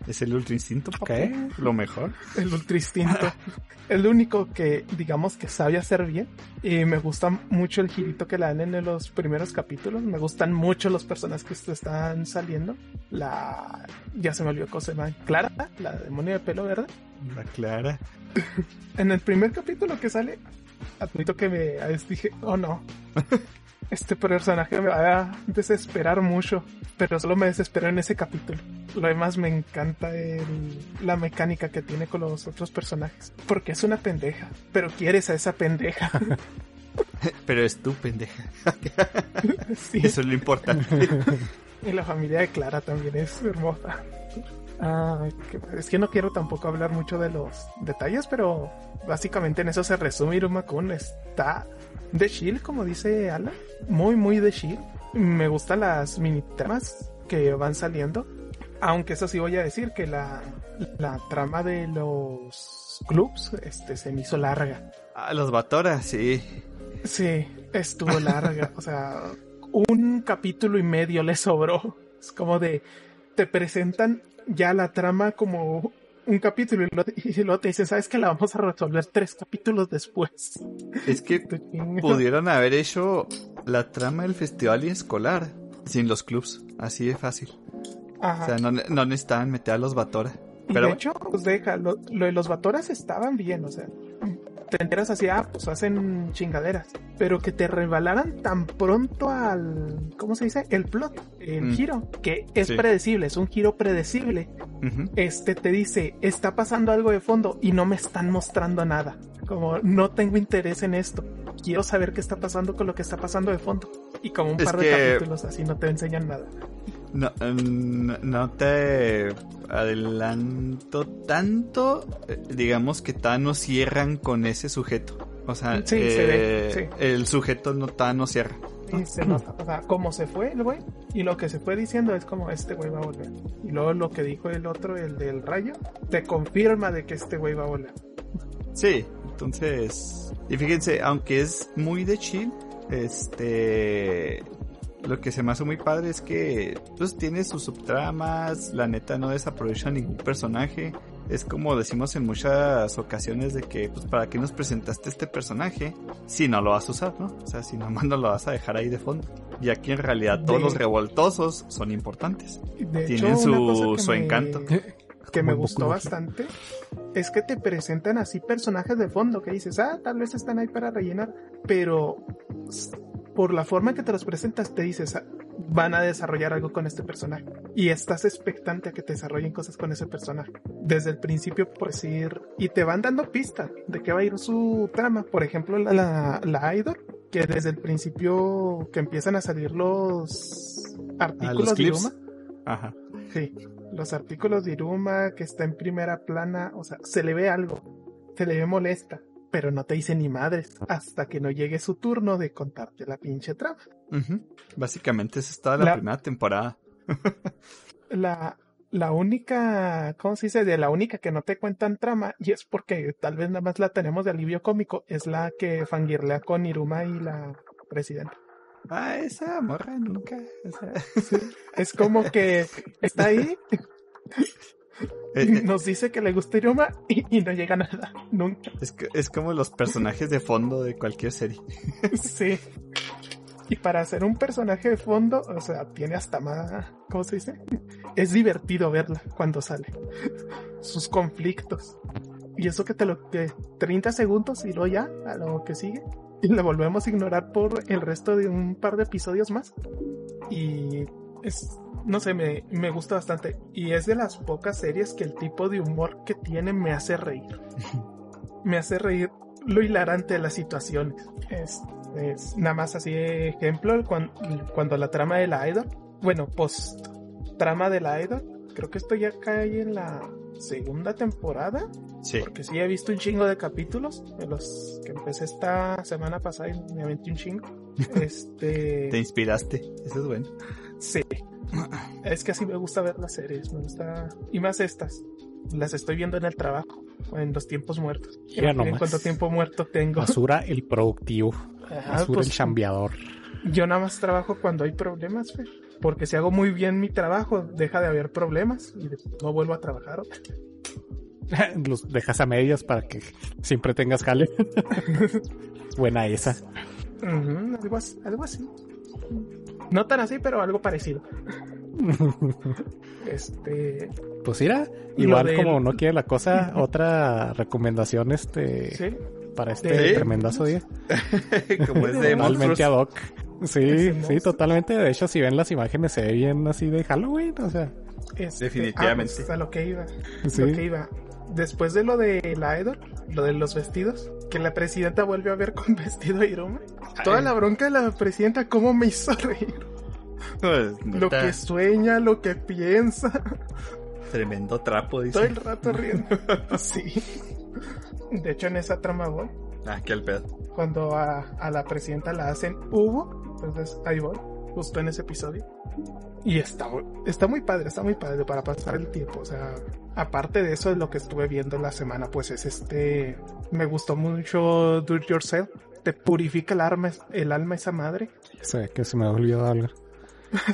Es el ultra instinto. ¿Qué? Lo mejor. El ultra instinto. El único que, digamos, que sabe hacer bien. Y me gusta mucho el girito que le dan en los primeros capítulos. Me gustan mucho los personajes que están saliendo. La. Ya se me olvidó cómo se llama. Clara, la demonio de pelo verde. La Clara. En el primer capítulo que sale, admito que me a veces dije, oh no. Este personaje me va a desesperar mucho, pero solo me desesperó en ese capítulo. Lo demás me encanta el- la mecánica que tiene con los otros personajes. Porque es una pendeja, pero quieres a esa pendeja. Pero es tu pendeja. Sí. Eso es lo importante. Y la familia de Clara también es hermosa. Ah, es que no quiero tampoco hablar mucho de los detalles, pero básicamente en eso se resume Iruma Kun. Está de chill, como dice Alan. Muy, muy de chill. Me gustan las mini tramas que van saliendo. Aunque eso sí voy a decir que la, la trama de los clubs este, se me hizo larga. Ah, los Batora, sí. Sí, estuvo larga. o sea, un capítulo y medio le sobró. Es como de, te presentan ya la trama como un capítulo y, lo- y luego te dicen, ¿sabes que la vamos a resolver tres capítulos después? Es que pudieron haber hecho la trama del festival y escolar sin los clubs. Así de fácil. Ajá. O sea, no, no necesitaban meter a los Batora. Pero de hecho, pues deja, lo, lo de los Batoras estaban bien, o sea, te enteras así, ah, pues hacen chingaderas, pero que te revelaran tan pronto al, ¿cómo se dice? El plot, el Mm. giro, que es Sí. predecible, es un giro predecible. Este te dice, está pasando algo de fondo y no me están mostrando nada. Como no tengo interés en esto. Quiero saber qué está pasando con lo que está pasando de fondo. Y como un Es par de que- capítulos así no te enseñan nada. No, no, no te adelanto tanto. eh, Digamos que Thanos cierran con ese sujeto. O sea, Sí, se ve, eh, sí. el sujeto no Thanos cierra. Y se nota, o sea, como se fue el güey, y lo que se fue diciendo es como este güey va a volver. Y luego lo que dijo el otro, el del rayo, te confirma de que este güey va a volver. Sí, entonces. Y fíjense, aunque es muy de chill, este. Lo que se me hace muy padre es que pues tiene sus subtramas, la neta no desaprovecha ningún personaje. Es como decimos en muchas ocasiones de que pues para qué nos presentaste este personaje si no lo vas a usar, ¿no? O sea, si nomás no lo vas a dejar ahí de fondo. Y aquí en realidad todos De- los revoltosos son importantes. De Tienen hecho, su- su me- encanto. Que me gustó bastante es que te presentan así personajes de fondo que dices, ah, tal vez están ahí para rellenar, pero por la forma en que te los presentas te dices, ah, van a desarrollar algo con este personaje y estás expectante a que te desarrollen cosas con ese personaje. Desde el principio por decir y te van dando pistas de qué va a ir su trama. Por ejemplo la, la, la idol que desde el principio que empiezan a salir los Ah, artículos los de. Iruma. Ajá. Sí, los artículos de Iruma que está en primera plana, o sea, se le ve algo, se le ve molesta, pero no te dice ni madres hasta que no llegue su turno de contarte la pinche trama. Básicamente esa es toda la, La- primera temporada. La, la única, ¿cómo se dice? De la única que no te cuentan trama, y es porque tal vez nada más la tenemos de alivio cómico, es la que fangirlea con Iruma y la presidenta. Ah, esa morra nunca. o sea, Es como que está ahí, nos dice que le gusta Iruma y, y no llega nada, nunca. es, que- es como los personajes de fondo de cualquier serie. Sí. Y para ser un personaje de fondo, o sea, tiene hasta más, ¿cómo se dice? Es divertido verla cuando sale. Sus conflictos. Y eso que te lo que 30 segundos y luego ya a lo que sigue. Y lo volvemos a ignorar por el resto de un par de episodios más. Y es, no sé, me, me gusta bastante. Y es de las pocas series que el tipo de humor que tiene me hace reír. me hace reír lo hilarante de las situaciones. Es, es nada más así de ejemplo cuando, cuando la trama de la idol, bueno, post trama de la idol, creo que esto ya cae en la segunda temporada, Sí. porque sí he visto un chingo de capítulos de los que empecé esta semana pasada y me aventé un chingo. Te Este, inspiraste. Eso es bueno. Sí. Es que así me gusta ver las series, me gusta y más estas. Las estoy viendo en el trabajo en los tiempos muertos. Ya nomás. cuánto tiempo muerto tengo. Basura el productivo. Ajá, Basura pues, el chambeador. Yo nada más trabajo cuando hay problemas. Porque si hago muy bien mi trabajo, deja de haber problemas y no vuelvo a trabajar. Los dejas a medias para que siempre tengas jale. Buena esa. Algo así. No tan así, pero algo parecido. Este, Pues mira, igual como no quiere la cosa, otra recomendación este sí. para este ¿Sí? tremendazo día. como es de Totalmente ad hoc. Sí, sí, totalmente. De hecho, si ven las imágenes se ve bien así de Halloween, o sea, Este, Definitivamente. ah, pues, a lo que iba. sí. Lo que iba. Después de lo de la idol, lo de los vestidos, que la presidenta vuelve a ver con vestido de Iruma. Toda la bronca de la presidenta, cómo me hizo reír. Pues, Lo que sueña, lo que piensa. Tremendo trapo, dice. Todo el rato riendo. Sí. De hecho, en esa trama voy. Ah, qué al pedo. Cuando a, a la presidenta la hacen Hugo, entonces ahí voy, justo en ese episodio. Y está, está muy padre, está muy padre para pasar el tiempo. O sea, aparte de eso, lo que estuve viendo la semana, pues es este. Me gustó mucho Do It Yourself. Te purifica el alma, el alma esa madre. Sé que se me olvidó algo.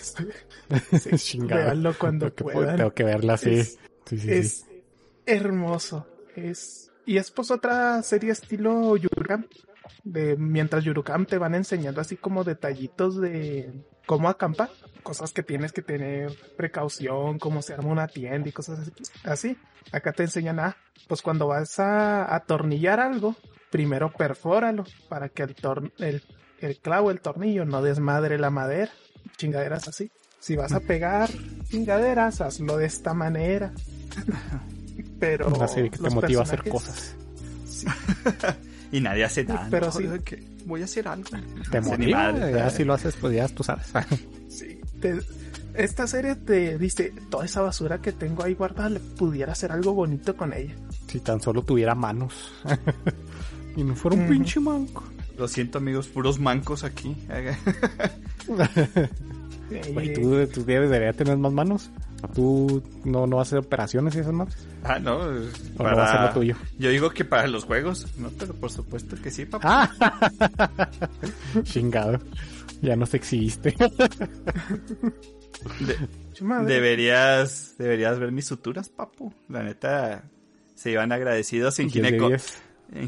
Sí, Chingado. véanlo cuando Tengo que, puedan. tengo que verla así. Es- sí, sí, sí. es hermoso. Es y es pues otra serie estilo Yurukam. De mientras Yurukam te van enseñando así como detallitos de cómo acampar, cosas que tienes que tener precaución, cómo se arma una tienda y cosas así. Acá te enseñan a pues cuando vas a atornillar algo, primero perfóralo para que el tor el, el clavo, el tornillo no desmadre la madera. Chingaderas así. Si vas a pegar chingaderas, hazlo de esta manera. Pero Una serie que te motiva a hacer cosas. Y nadie hace nada. Pero ¿no? sí. Que Voy a hacer algo. Te motiva, ya si lo haces, pues ya tú sabes. Sí, te- esta serie te dice, toda esa basura que tengo ahí guardada, le pudiera hacer algo bonito con ella. si tan solo tuviera manos. y no fuera un pinche manco. Lo siento, amigos, puros mancos aquí. Güey, Eh, tú, tú deberías tener más manos. Tú no, no vas a hacer operaciones y esas madres. ah, no. O no va a ser lo tuyo. Yo digo que para los juegos. No, pero por supuesto que sí, papá. Ah, chingado. Ya nos exhibiste. De- deberías, deberías ver mis suturas, papu. La neta, se iban agradecidos en, gineco-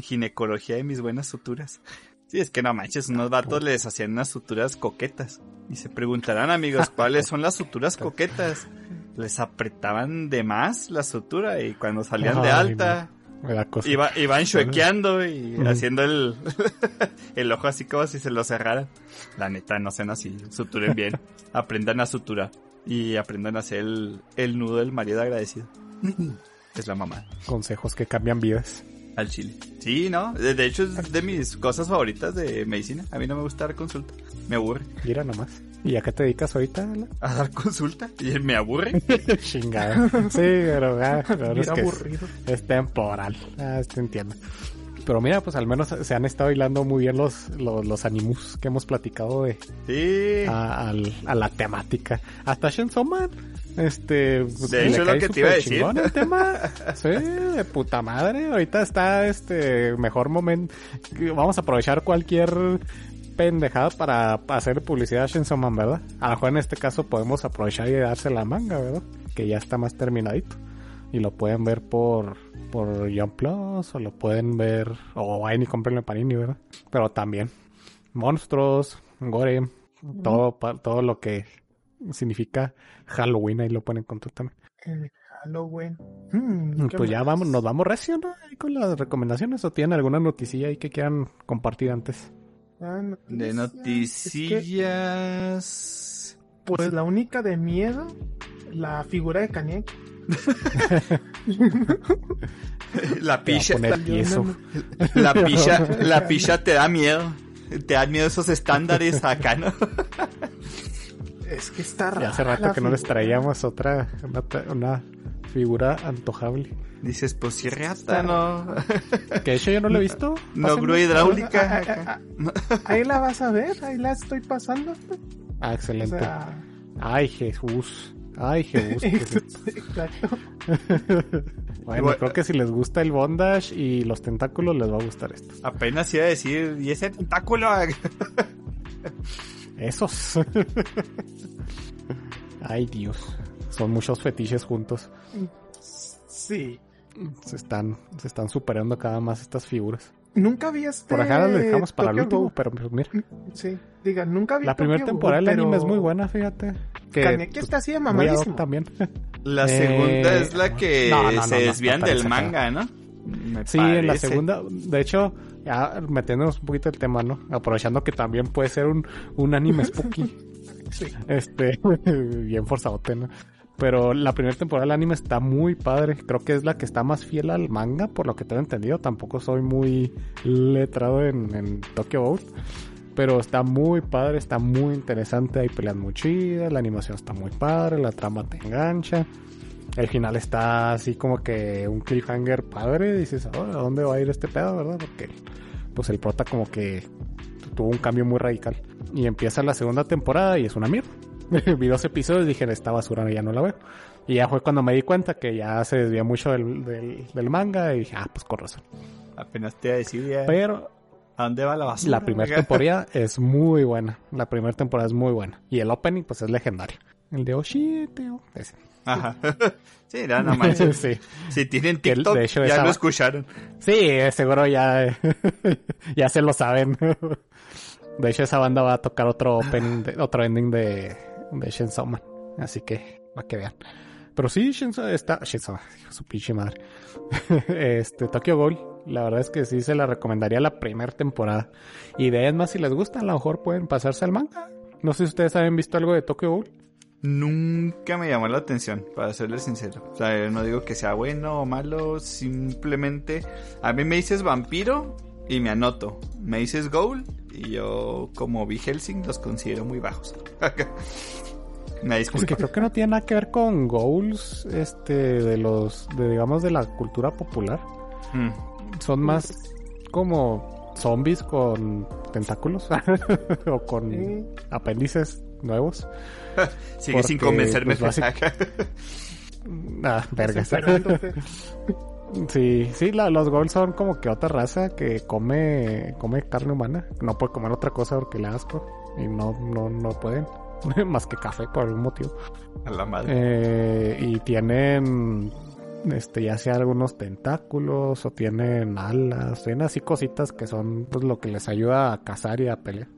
ginecología de mis buenas suturas. Sí, es que no manches, unos vatos les hacían unas suturas coquetas. Y se preguntarán, amigos, ¿cuáles son las suturas coquetas? Les apretaban de más la sutura y cuando salían de alta, Da cosa. iba, iban chuequeando y haciendo el, el ojo así como si se lo cerraran. La neta, no sean así, suturen bien. Aprendan a suturar y aprendan a hacer el, el nudo del marido agradecido. Es la mamá. Consejos que cambian vidas. Al chile. Sí, ¿no? De, de hecho es de mis cosas favoritas de medicina. A mí no me gusta dar consulta. Me aburre. Mira nomás. ¿Y a qué te dedicas ahorita? A dar consulta. Y me aburre. Chingada. Sí, pero, ah, es Bien que es, aburrido. es temporal. Ah, te entiendo. Pero mira, pues al menos se han estado hilando muy bien los, los, los animus que hemos platicado de, Sí. a, la temática. Hasta Shenson Man. Este, pues, De hecho, lo cae que te iba a decir. el tema. Sí, de puta madre. Ahorita está este mejor momento. Vamos a aprovechar cualquier pendejada para hacer publicidad a Shenson Man, ¿verdad? A lo mejor en este caso podemos aprovechar y darse la manga, ¿verdad? Que ya está más terminadito. Y lo pueden ver por por Young Plus o lo pueden ver o vayan y comprenlo en Panini, ¿verdad? Pero también monstruos, gore, todo todo lo que significa Halloween ahí lo pueden encontrar también. El Halloween. Hmm, ¿qué Pues ya vamos, nos vamos recio, ¿no? Ahí con las recomendaciones o tienen alguna noticilla ahí que quieran compartir antes. Ah, De noticias. Es que, noticias. pues la única de miedo, la figura de Kaneki. La Te va a picha. poner La, tieso. la picha. La picha te da miedo. Te dan miedo esos estándares acá, ¿no? Es que está rara. Ya hace rato que no les traíamos otra, una, tra- una figura antojable. Dices, pues sí, reata, ¿no? Que de hecho yo no lo he visto. No grúa hidráulica. Ah, ah, ah, Ahí la vas a ver, ahí la estoy pasando. Ah, O excelente. sea, Ay, Jesús. Ay, Jesús. exacto. bueno, Bueno. creo que si les gusta el bondage y los tentáculos, les va a gustar esto. Apenas iba a decir, ¿y ese tentáculo? Esos. Ay, Dios. Son muchos fetiches juntos. Sí. Se están, se están superando cada más estas figuras. Nunca vi este. Por acá lo dejamos para el Tokyo último, Ghoul. pero pues, mira. Sí, diga, nunca vi La primera temporada del anime es muy buena, fíjate. Que Kaneki está así de mamadísimo. también. La Eh, segunda es la que no, no, no, se no, desvían no del manga, ¿no? Me Sí, en la segunda, de hecho, ya metiéndonos un poquito el tema, ¿no? Aprovechando que también puede ser un, un anime spooky. Sí. Este, bien forzadote, ¿no? Pero la primera temporada del anime está muy padre. Creo que es la que está más fiel al manga, por lo que tengo entendido. Tampoco soy muy letrado en, en Tokyo Ghoul. Pero está muy padre, está muy interesante. Hay peleas muy chidas, la animación está muy padre, la trama te engancha. El final está así como que un cliffhanger padre. Dices, "Oh, ¿a dónde va a ir este pedo, verdad? Porque pues el prota como que tuvo un cambio muy radical. Y empieza la segunda temporada y es una mierda. Vi dos episodios y dije, esta basura ya no la veo. Y ya fue cuando me di cuenta que ya se desvía mucho del, del, del manga y dije, ah, pues con razón. Apenas te iba a decir ya. Pero ¿A dónde va la basura? la primera temporada es muy buena. La primera temporada es muy buena. Y el opening, pues es legendario. El de Oshiteo. Ese. Ajá. sí, ya no manches. sí. Si tienen TikTok, de hecho, ya esa- lo escucharon. Sí, eh, seguro ya, ya se lo saben. De hecho, esa banda va a tocar otro opening, de- otro ending de, de Shenson Man. Así que, para que vean. Pero sí, Shenson está, de su pinche madre. Este, Tokyo Ghoul, la verdad es que sí se la recomendaría la primera temporada. Y de ahí más, si les gusta, a lo mejor pueden pasarse al manga. No sé si ustedes han visto algo de Tokyo Ghoul. Nunca me llamó la atención, para serles sincero. O sea, no digo que sea bueno o malo, simplemente a mí me dices vampiro y me anoto. Me dices goal y yo, como vi Helsing, los considero muy bajos. me Es que creo que no tiene nada que ver con goals, este, de los, de, digamos, de la cultura popular. Mm. Son más como zombies con tentáculos o con Sí. apéndices nuevos. Sigue sin Porque, convencerme. pues, básic- Ah, vergas. Sí, sí, la- los goals son como que otra raza que come, come carne humana. No puede comer otra cosa porque le asco. Y no, no, no pueden. Más que café por algún motivo. A la madre. Eh, y tienen, este, ya sea algunos tentáculos o tienen alas. Tienen así cositas que son pues lo que les ayuda a cazar y a pelear.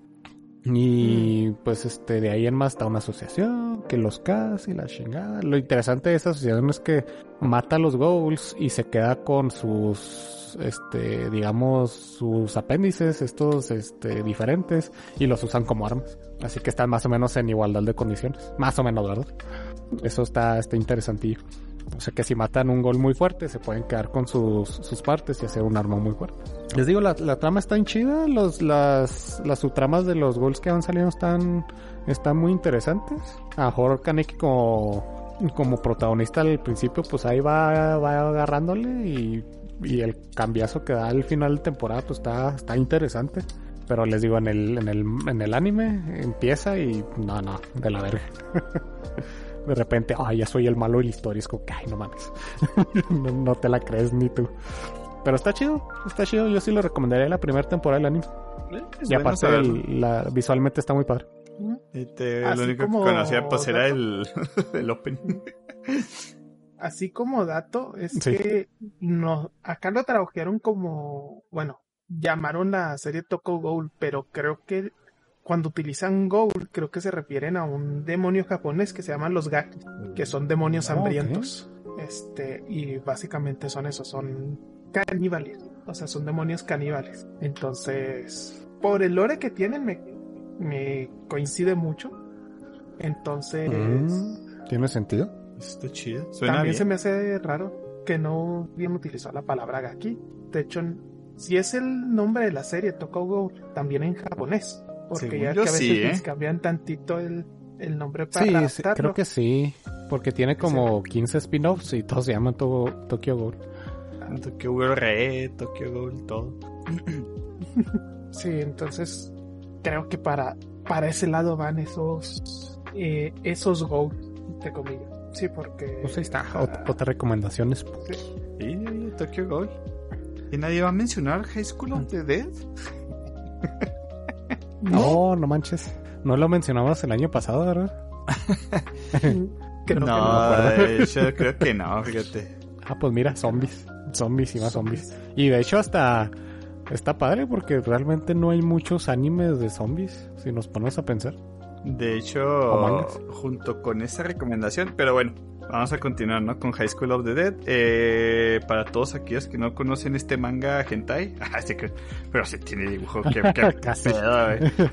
Y pues este, de ahí en más está una asociación que los caza y la chingada. Lo interesante de esta asociación es que mata a los goals y se queda con sus, este, digamos, sus apéndices, estos, este, diferentes, y los usan como armas. Así que están más o menos en igualdad de condiciones. Más o menos, ¿verdad? Eso está, está interesantillo. O sea que si matan un gol muy fuerte, se pueden quedar con sus, sus partes y hacer un arma muy fuerte. Les digo, la, la trama está en chida, los, las, las subtramas de los gols que van saliendo están, están muy interesantes. A Horror Kaneki como, como protagonista al principio, pues ahí va, va agarrándole y, y el cambiazo que da al final de temporada, pues está, está interesante. Pero les digo, en el, en el, en el anime empieza y no, no, de la verga. De repente, ay, ya soy el malo de la historia. Es como que, ay, no mames. no, no te la crees ni tú. Pero está chido, está chido. Yo sí lo recomendaría la primera temporada del anime. Y aparte, el- la, visualmente está muy padre. Y te- Así lo único como que conocía pues era dato. el, el opening. Así como dato, es Sí. que no, acá lo tradujeron como, bueno, llamaron la serie Toko Ghoul, pero creo que cuando utilizan Ghoul, creo que se refieren a un demonio japonés que se llaman los Gaki, que son demonios Ah, hambrientos. Este, y básicamente son eso, son caníbales, o sea, son demonios caníbales. Entonces, por el lore que tienen, me, me coincide mucho. Entonces, Mm, ¿Tiene sentido? Está chido. Suena también bien. se me hace raro que no bien utilizó la palabra Gaki. De hecho, si es el nombre de la serie Tokugo, también en japonés. Porque Según ya yo que a veces sí, les ¿eh? cambian tantito el, el nombre para Sí, sí, adaptarlo. creo que sí. Porque tiene como 15 spin-offs y todos se llaman To- Tokyo Ghoul. Tokyo Ghoul Red, Tokyo Ghoul, todo. Sí, entonces creo que para, para ese lado van esos eh, esos goals, entre comillas. Sí, porque... Pues ahí está, ot- otra recomendación es Sí, Tokyo Ghoul. ¿Y nadie va a mencionar High School of the Dead? No, no manches. No lo mencionamos el año pasado, ¿verdad? creo que no. no, de hecho, creo que no, fíjate. Ah, pues mira, zombies. Zombies y más zombies. Y de hecho hasta está padre porque realmente no hay muchos animes de zombies, si nos ponemos a pensar. De ¿O hecho, junto con esa recomendación, pero bueno, vamos a continuar, ¿no? Con High School of the Dead. Eh, para todos aquellos que no conocen este manga hentai, ah, pero sí tiene dibujo, que, eh.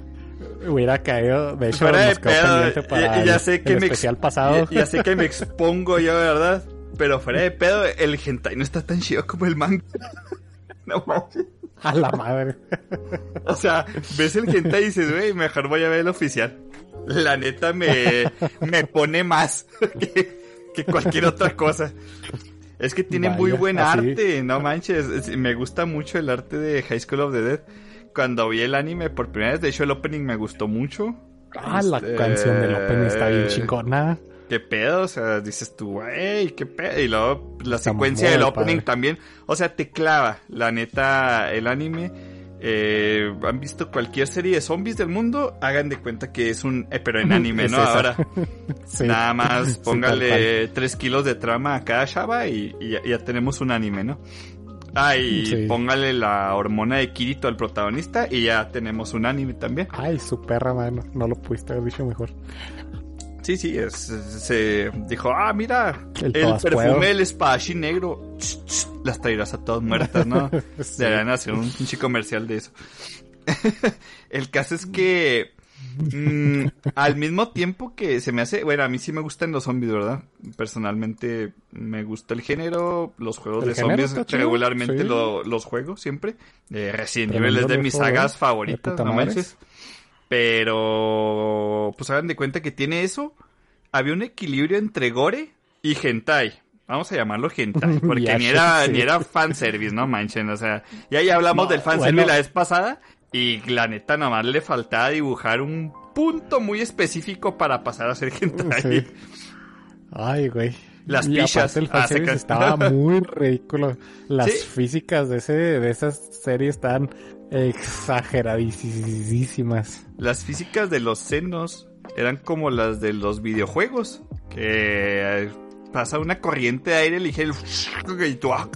Hubiera caído, de hecho Fuera de pedo, para ya- ya el- sé que el me ex- especial pasado. Ya, ya sé que me expongo yo, ¿verdad? Pero fuera de pedo, el hentai no está tan chido como el manga. No mames. A la madre. O sea, ves el hentai y dices, güey, mejor voy a ver el oficial. La neta me, me pone más que, que cualquier otra cosa. Es que tiene muy buen así. arte, no manches. Es- Me gusta mucho el arte de High School of the Dead. Cuando vi el anime por primera vez, de hecho el opening me gustó mucho. Ah, la Este, canción del opening está bien chingona. ¿Qué pedo? O sea, dices tú, güey, qué pedo. Y luego la Está secuencia del opening padre. también. O sea, te clava. La neta, el anime. Eh, ¿Han visto cualquier serie de zombies del mundo? Hagan de cuenta que es un... eh, pero en anime, Es ¿no? esa. Ahora, Sí. nada más Sí, póngale tres kilos de trama a cada chava y, y ya, ya tenemos un anime, ¿no? Ah, y Sí. póngale la hormona de Kirito al protagonista y ya tenemos un anime también. Ay, su perra, mano. No lo pudiste haber dicho mejor. Sí, sí, es, se dijo, ah, mira, El perfume del espadachín negro, ch, ch, las traerás a todas muertas, ¿no? Sí. Deberían hacer un pinche comercial de eso. el caso es que Mm, al mismo tiempo que se me hace, bueno, a mí sí me gustan los zombies, ¿verdad? Personalmente me gusta el género, los juegos de zombies regularmente sí. lo- los juego siempre. Eh, Resident Evil es de mis sagas ¿eh? favoritas, no manches. Pero, pues hagan de cuenta que tiene eso. Había un equilibrio entre gore y hentai. Vamos a llamarlo hentai, porque Ya ni era, sí. ni era fanservice, no manchen, o sea, ya ya hablamos No, del fanservice bueno. la vez pasada y la neta nomás le faltaba dibujar un punto muy específico para pasar a ser hentai. Sí. Ay, güey. Las y aparte el estaba muy ridículo. Las Sí. físicas de ese, de esas series están exageradísimas. Las físicas de los senos eran como las de los videojuegos, que eh, pasa una corriente de aire ligero y tú, ah.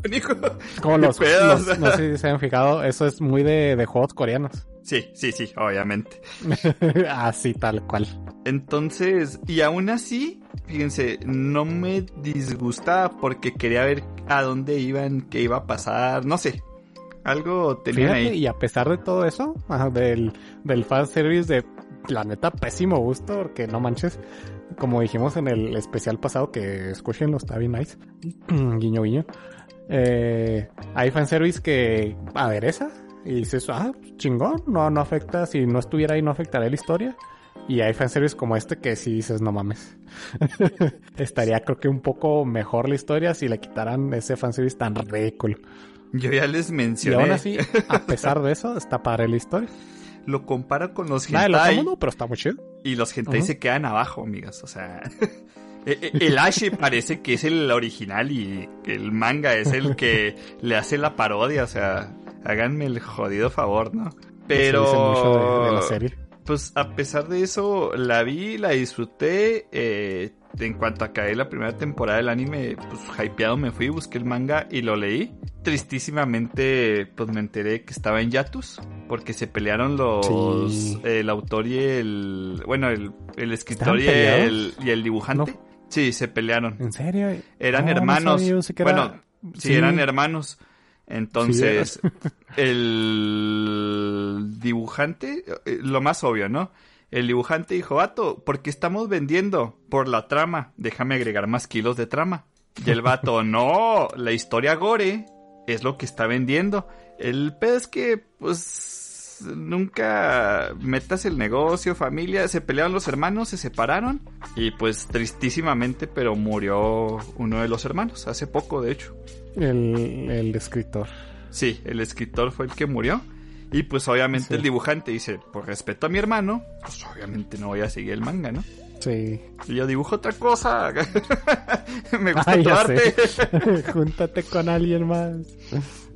Como los- no sé si se han fijado, eso es muy de, de juegos coreanos. Sí, sí, sí, obviamente. Así tal cual. Entonces, y aún así, fíjense, no me disgustaba porque quería ver a dónde iban, qué iba a pasar, no sé. Algo Fíjate, ahí. y a pesar de todo eso, del, del fanservice de la neta pésimo gusto, porque no manches, como dijimos en el especial pasado, que escúchenlo, está bien nice, guiño guiño, eh, hay fanservice que adereza y dices, ah, chingón, no, no afecta, si no estuviera ahí no afectaría la historia. Y hay fanservice como este que si dices, no mames. Estaría creo que un poco mejor la historia si le quitaran ese fanservice tan ridículo. Yo ya les Y mencioné. aún así, a pesar de eso, está padre la historia. Lo comparo con los Nada del otro hentai mundo, pero está muy chido. y los hentai Ujú. se quedan abajo, amigas. O sea, e- e- el Ashi parece que es el original y el manga es el que le hace la parodia. O sea, háganme el jodido favor, ¿no? Pero... Dice mucho de, de la serie. Pues a pesar de eso, la vi, la disfruté. eh, en cuanto acabé la primera temporada del anime, pues hypeado me fui, busqué el manga y lo leí. Tristísimamente, pues me enteré que estaba en Yatus, porque se pelearon los. Sí. El autor y el. Bueno, el, el escritor y ¿Estaban el, y el dibujante. Sí, se pelearon. ¿En serio? Eran No, no hermanos. sabía, yo sé que era- Bueno, sí, sí. eran hermanos. Entonces, el dibujante, eh, lo más obvio, ¿no? El dibujante dijo, vato, porque estamos vendiendo por la trama, déjame agregar más kilos de trama. Y el vato, no, la historia gore es lo que está vendiendo. El pedo es que, pues, nunca metas el negocio, familia, se pelearon los hermanos, se separaron y pues tristísimamente, pero murió uno de los hermanos, hace poco de hecho. El, el escritor. Sí, el escritor fue el que murió. Y pues obviamente Sí. el dibujante dice, por respeto a mi hermano, pues obviamente no voy a seguir el manga, ¿no? Sí. Y yo dibujo otra cosa. Me gusta Ay, tu arte. Júntate con alguien más.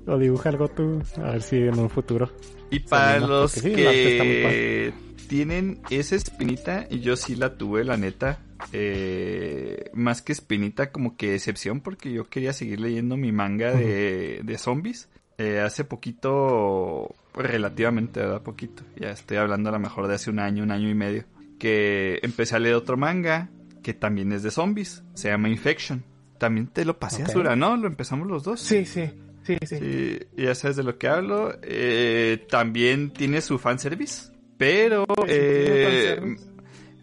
O dibuja algo tú. A ver si en un futuro. Y para los sí, que tienen esa espinita, y yo sí la tuve, la neta, eh, más que espinita, como que decepción, porque yo quería seguir leyendo mi manga de, de zombies. Eh, hace poquito, relativamente, ¿verdad? Poquito, ya estoy hablando a lo mejor de hace un año, un año y medio, que empecé a leer otro manga que también es de zombies, se llama Infection. También te lo pasé Ok. a Sura, ¿no? Lo empezamos los dos. Sí, sí, sí, sí. Sí, ya sabes de lo que hablo. Eh, también tiene su fanservice. Pero... Eh.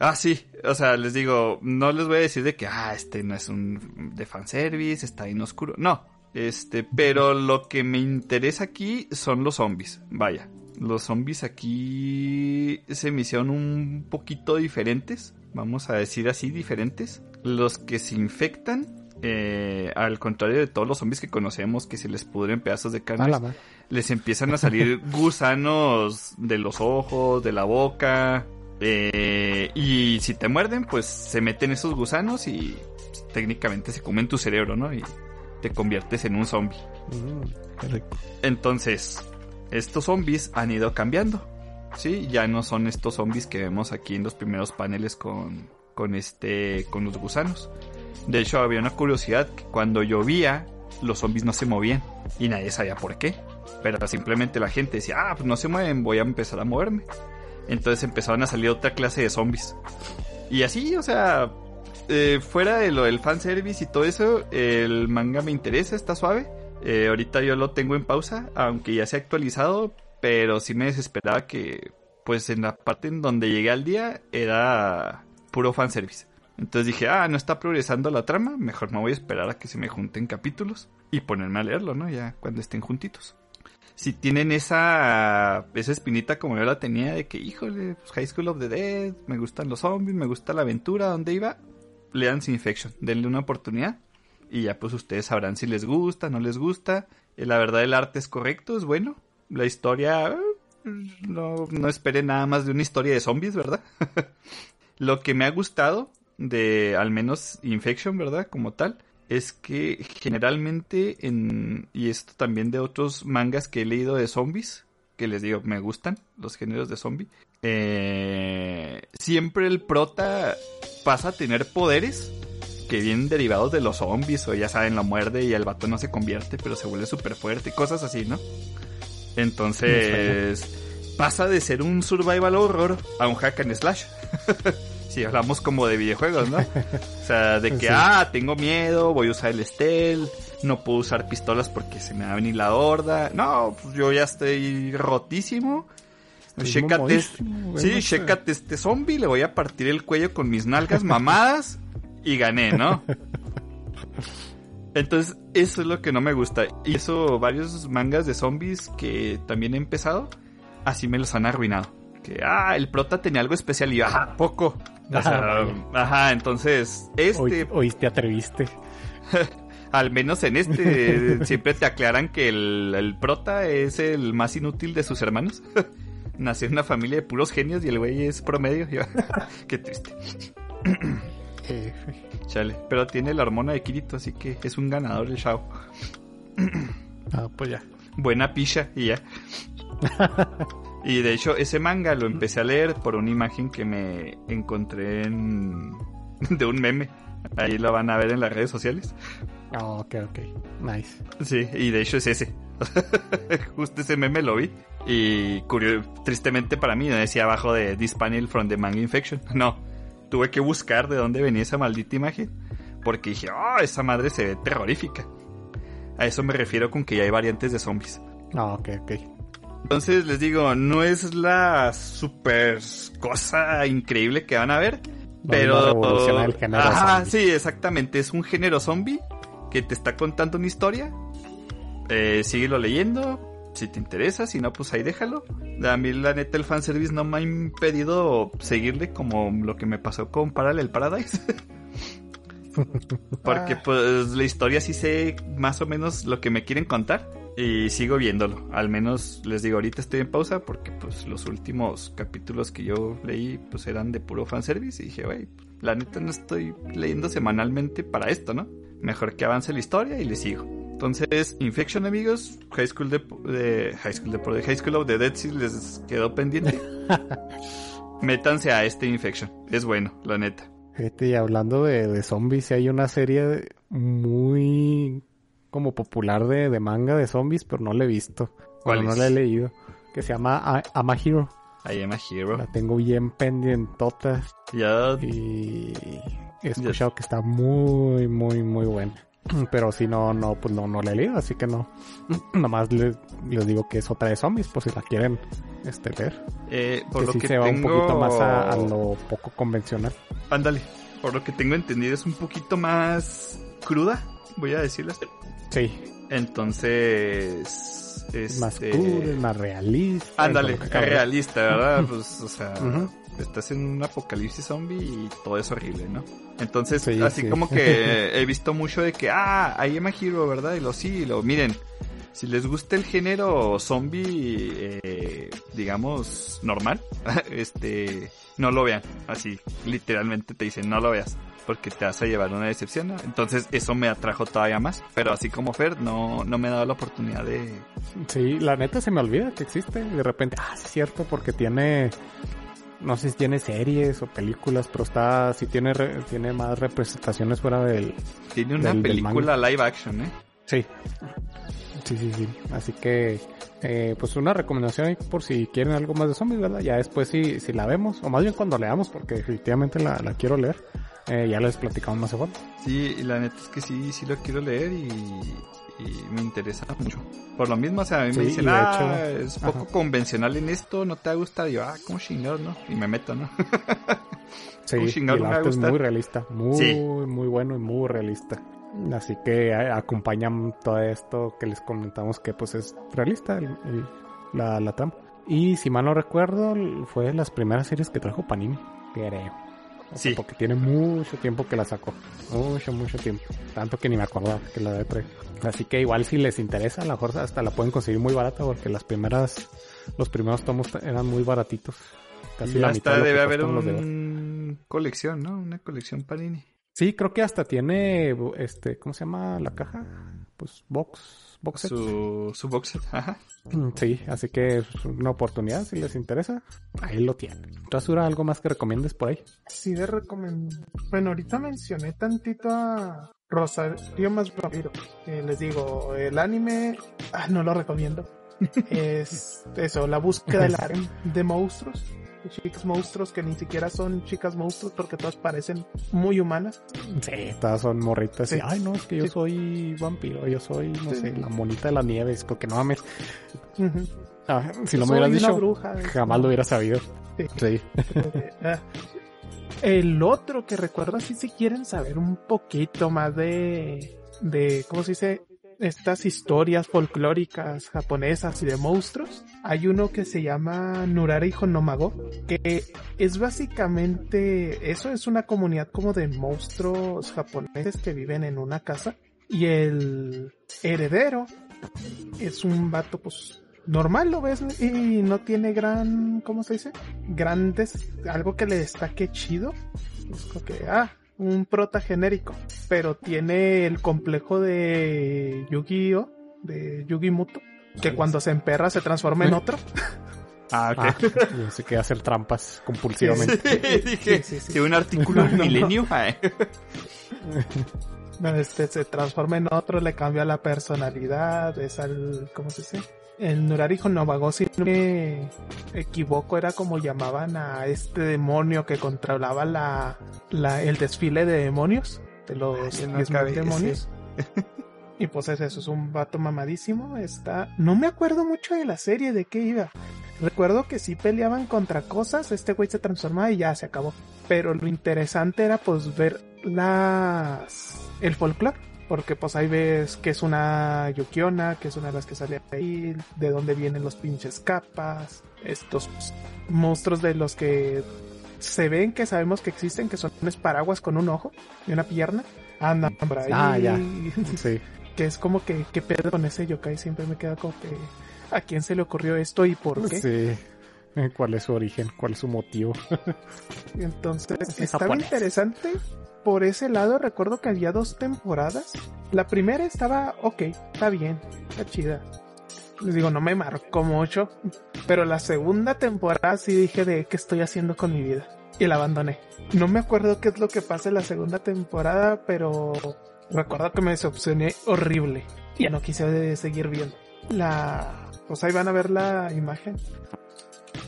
Ah, sí. O sea, les digo, no les voy a decir de que, ah, este no es un de fanservice, está bien oscuro. No. Este, pero lo que me interesa aquí son los zombies. Vaya. Los zombies aquí se me hicieron un poquito diferentes. Vamos a decir así, diferentes. Los que se infectan eh, al contrario de todos los zombies que conocemos que se les pudren pedazos de carne, les empiezan a salir gusanos de los ojos, de la boca. Eh, y si te muerden, pues se meten esos gusanos y pues, técnicamente se comen tu cerebro, ¿no? Y te conviertes en un zombie. Mm. Entonces, estos zombies han ido cambiando. Sí, ya no son estos zombies que vemos aquí en los primeros paneles con, con este, con los gusanos. De hecho, había una curiosidad que cuando llovía, los zombies no se movían y nadie sabía por qué. Pero simplemente la gente decía, ah, pues no se mueven, voy a empezar a moverme. Entonces empezaron a salir otra clase de zombies. Y así, o sea, eh, fuera de lo del fanservice y todo eso, el manga me interesa, está suave. Eh, ahorita yo lo tengo en pausa, aunque ya se ha actualizado, pero sí me desesperaba que pues en la parte en donde llegué al día era puro fanservice. Entonces dije, ah, no está progresando la trama, mejor me voy a esperar a que se me junten capítulos y ponerme a leerlo, ¿no? Ya cuando estén juntitos. Si tienen esa, esa espinita como yo la tenía de que, híjole, pues, High School of the Dead, me gustan los zombies, me gusta la aventura, ¿dónde iba? Lean Infection, denle una oportunidad y ya pues ustedes sabrán si les gusta, no les gusta. Eh, La verdad el arte es correcto, es bueno. La historia, eh, no, no esperen nada más de una historia de zombies, ¿verdad? Lo que me ha gustado de al menos Infection, ¿verdad? Como tal, es que generalmente en y esto también de otros mangas que he leído de zombies, que les digo, me gustan los géneros de zombie, eh, siempre el prota pasa a tener poderes que vienen derivados de los zombies o ya saben, lo muerde y el vato no se convierte, pero se vuelve súper fuerte cosas así, ¿no? Entonces pasa de ser un survival horror a un hack and slash. si hablamos como de videojuegos, ¿no? O sea, de que, Sí. ah, tengo miedo, voy a usar el stealth, no puedo usar pistolas porque se me va a venir la horda. No, pues yo ya estoy rotísimo. Chécate, este- sí, chécate este zombie, le voy a partir el cuello con mis nalgas mamadas y gané, ¿no? Entonces, eso es lo que no me gusta. Y eso, varios mangas de zombies que también he empezado, así me los han arruinado. Que, ah, el prota tenía algo especial y, ah, poco. O sea, vaya. ajá, entonces, este, Hoy, te atreviste. al menos en este, siempre te aclaran que el, el prota es el más inútil de sus hermanos. Nació en una familia de puros genios y el güey es promedio. Qué triste. Chale. Pero tiene la hormona de Kirito, así que es un ganador el Shao. ah, pues ya. Buena picha y ya. Y de hecho, ese manga lo empecé a leer por una imagen que me encontré en... de un meme. Ahí lo van a ver en las redes sociales. Ah, ok, ok. Nice. Sí, y de hecho es ese. Justo ese meme lo vi. Y curio- tristemente para mí no decía abajo de This panel from the manga infection. No, tuve que buscar de dónde venía esa maldita imagen. Porque dije, oh, esa madre se ve terrorífica. A eso me refiero con que ya hay variantes de zombies. Ah, ok, ok. Entonces les digo, no es la super cosa increíble que van a ver. No pero. revolucionar el género Ajá, zombie. sí, exactamente. Es un género zombie que te está contando una historia. Eh, síguelo leyendo. Si te interesa, si no, pues ahí déjalo. A mí, la neta, el fanservice no me ha impedido seguirle como lo que me pasó con Parallel Paradise. Porque, Ah. pues, la historia sí sé más o menos lo que me quieren contar. Y sigo viéndolo. Al menos les digo, ahorita estoy en pausa porque, pues, los últimos capítulos que yo leí, pues, eran de puro fanservice. Y dije, güey, la neta no estoy leyendo semanalmente para esto, ¿no? Mejor que avance la historia y le sigo. Entonces, Infection, amigos, High School de, de High School de, de High School of the Dead si les quedó pendiente. Métanse a este Infection. Es bueno, la neta. Fíjate, y hablando de, de zombies, sí hay una serie muy como popular de, de manga de zombies, pero no la he visto. ¿Cuál no la he leído. Que se llama A- Ama Hero. I am a hero. La tengo bien pendientota Ya y he escuchado que está muy, muy, muy buena. Pero si no, no, pues no, no la he leído, así que no. Nomás les, les digo que es otra de zombies, por si la quieren este, ver. Eh, por que lo sí que se va tengo... un poquito más a, a lo poco convencional. Ándale. Por lo que tengo entendido es un poquito más cruda, voy a decirlo así. Sí, Entonces... es más este, cool, es más realista. Ándale, realista, ¿verdad? Pues, o sea, estás en un apocalipsis zombie y todo es horrible, ¿no? Entonces, Sí, así sí. como que he visto mucho de que, ah, I am a hero, ¿verdad? Y lo sí, y lo miren. Si les gusta el género zombie, eh, digamos, normal, este, no lo vean. Así, literalmente te dicen, no lo veas. Porque te vas a llevar una decepción, ¿no? Entonces, eso me atrajo todavía más. Pero así como Fer, no, no me ha dado la oportunidad de, Sí, la neta se me olvida que existe. y De repente, ah, es cierto, porque tiene. No sé si tiene series o películas, pero está. Sí tiene, re- tiene más representaciones fuera del. Tiene una Del- del película live action, ¿eh? Sí. Sí, sí, sí. Así que. eh, pues una recomendación ahí por si quieren algo más de zombies, ¿verdad? Ya después si, si la vemos, o más bien cuando leamos, porque definitivamente la, la quiero leer. eh, ya les platicamos más a fondo. Sí, y la neta es que sí, sí lo quiero leer y, y me interesa mucho. Por lo mismo, o sea, a mí Sí, me dicen, de ah, hecho- es poco Ajá. convencional en esto, no te gusta. Yo, ah, ¿cómo chingados, no? Y me meto, ¿no? Sí, y el arte es muy realista, muy, Sí. muy bueno y muy realista. Así que eh, acompañan todo esto que les comentamos que pues es realista el- el- la, la trama. Y si mal no recuerdo, fue de las primeras series que trajo Panini, creo. O sea, Sí. porque tiene mucho tiempo que la sacó. Mucho, mucho tiempo. Tanto que ni me acordaba que la de traer. Así que igual si les interesa, a lo mejor hasta la pueden conseguir muy barata porque las primeras, los primeros tomos eran muy baratitos. Casi Y la hasta mitad debe haber una colección, ¿no? Una colección Panini. Sí, creo que hasta tiene, este, ¿cómo se llama la caja? Pues box, box set. Su, su box set, ajá. Mm, Sí, así que es una oportunidad si les interesa. Ahí lo tienen. Rasura, ¿algo más que recomiendes por ahí? Sí, de recomendar. Bueno, ahorita mencioné tantito a Rosario más Vampiro. Eh, les digo, el anime, ah, no lo recomiendo. es eso, la búsqueda del harem de monstruos. Chicas monstruos que ni siquiera son chicas monstruos porque todas parecen muy humanas. Sí, todas son morritas. Sí. Y, Ay, no, es que yo Sí. soy vampiro, yo soy, no Sí. sé, la monita de la nieve. Es que no mames. Ah, si Yo no me hubieras dicho, bruja, jamás lo hubiera sabido. Sí. Sí. Ah. El otro que recuerdo así si quieren saber un poquito más de, de, ¿cómo se dice? Estas historias folclóricas japonesas y de monstruos. Hay uno que se llama Nurari Honomago, que es básicamente, eso es una comunidad como de monstruos japoneses que viven en una casa. Y el heredero es un vato pues normal lo ves y no tiene gran, ¿cómo se dice? Grandes, algo que le destaque chido. Como que, ah, un prota genérico, pero tiene el complejo de Yu-Gi-Oh, de Yugi-Muto, que cuando se emperra se transforma en otro. Ah, Ah, ok. yo sé que hacer trampas compulsivamente. Dije, Sí, sí, sí. que un artículo del No, no. milenio. Ay. Este se transforma en otro, le cambia la personalidad, es al, ¿cómo se dice? El Nurari Honobago, si no me equivoco, era como llamaban a este demonio que controlaba la, la el desfile de demonios, de los Ay, no 10.000 acabé demonios. Y pues es eso, es un vato mamadísimo. Está. No me acuerdo mucho de la serie, de qué iba. Recuerdo que sí peleaban contra cosas, este güey se transformaba y ya se acabó. Pero lo interesante era pues ver las. el folclore. Porque pues ahí ves que es una Yukiona, que es una de las que sale ahí, de dónde vienen los pinches capas, estos monstruos de los que se ven que sabemos que existen, que son unos paraguas con un ojo y una pierna. Andan por ahí. Ah, ya. Sí. que es como que, ¿qué pedo con ese yokai? Siempre me queda como que, ¿a quién se le ocurrió esto y por qué? Sí. ¿Cuál es su origen? ¿Cuál es su motivo? Entonces, Es estaba japonés. interesante. Por ese lado, recuerdo que había dos temporadas. La primera estaba, ok, está bien, está chida. Les digo, no me marcó mucho. Pero la segunda temporada sí dije de qué estoy haciendo con mi vida. Y la abandoné. No me acuerdo qué es lo que pasa en la segunda temporada, pero recuerdo que me decepcioné horrible. Y ya no quise seguir viendo. La... Pues ahí van a ver la imagen.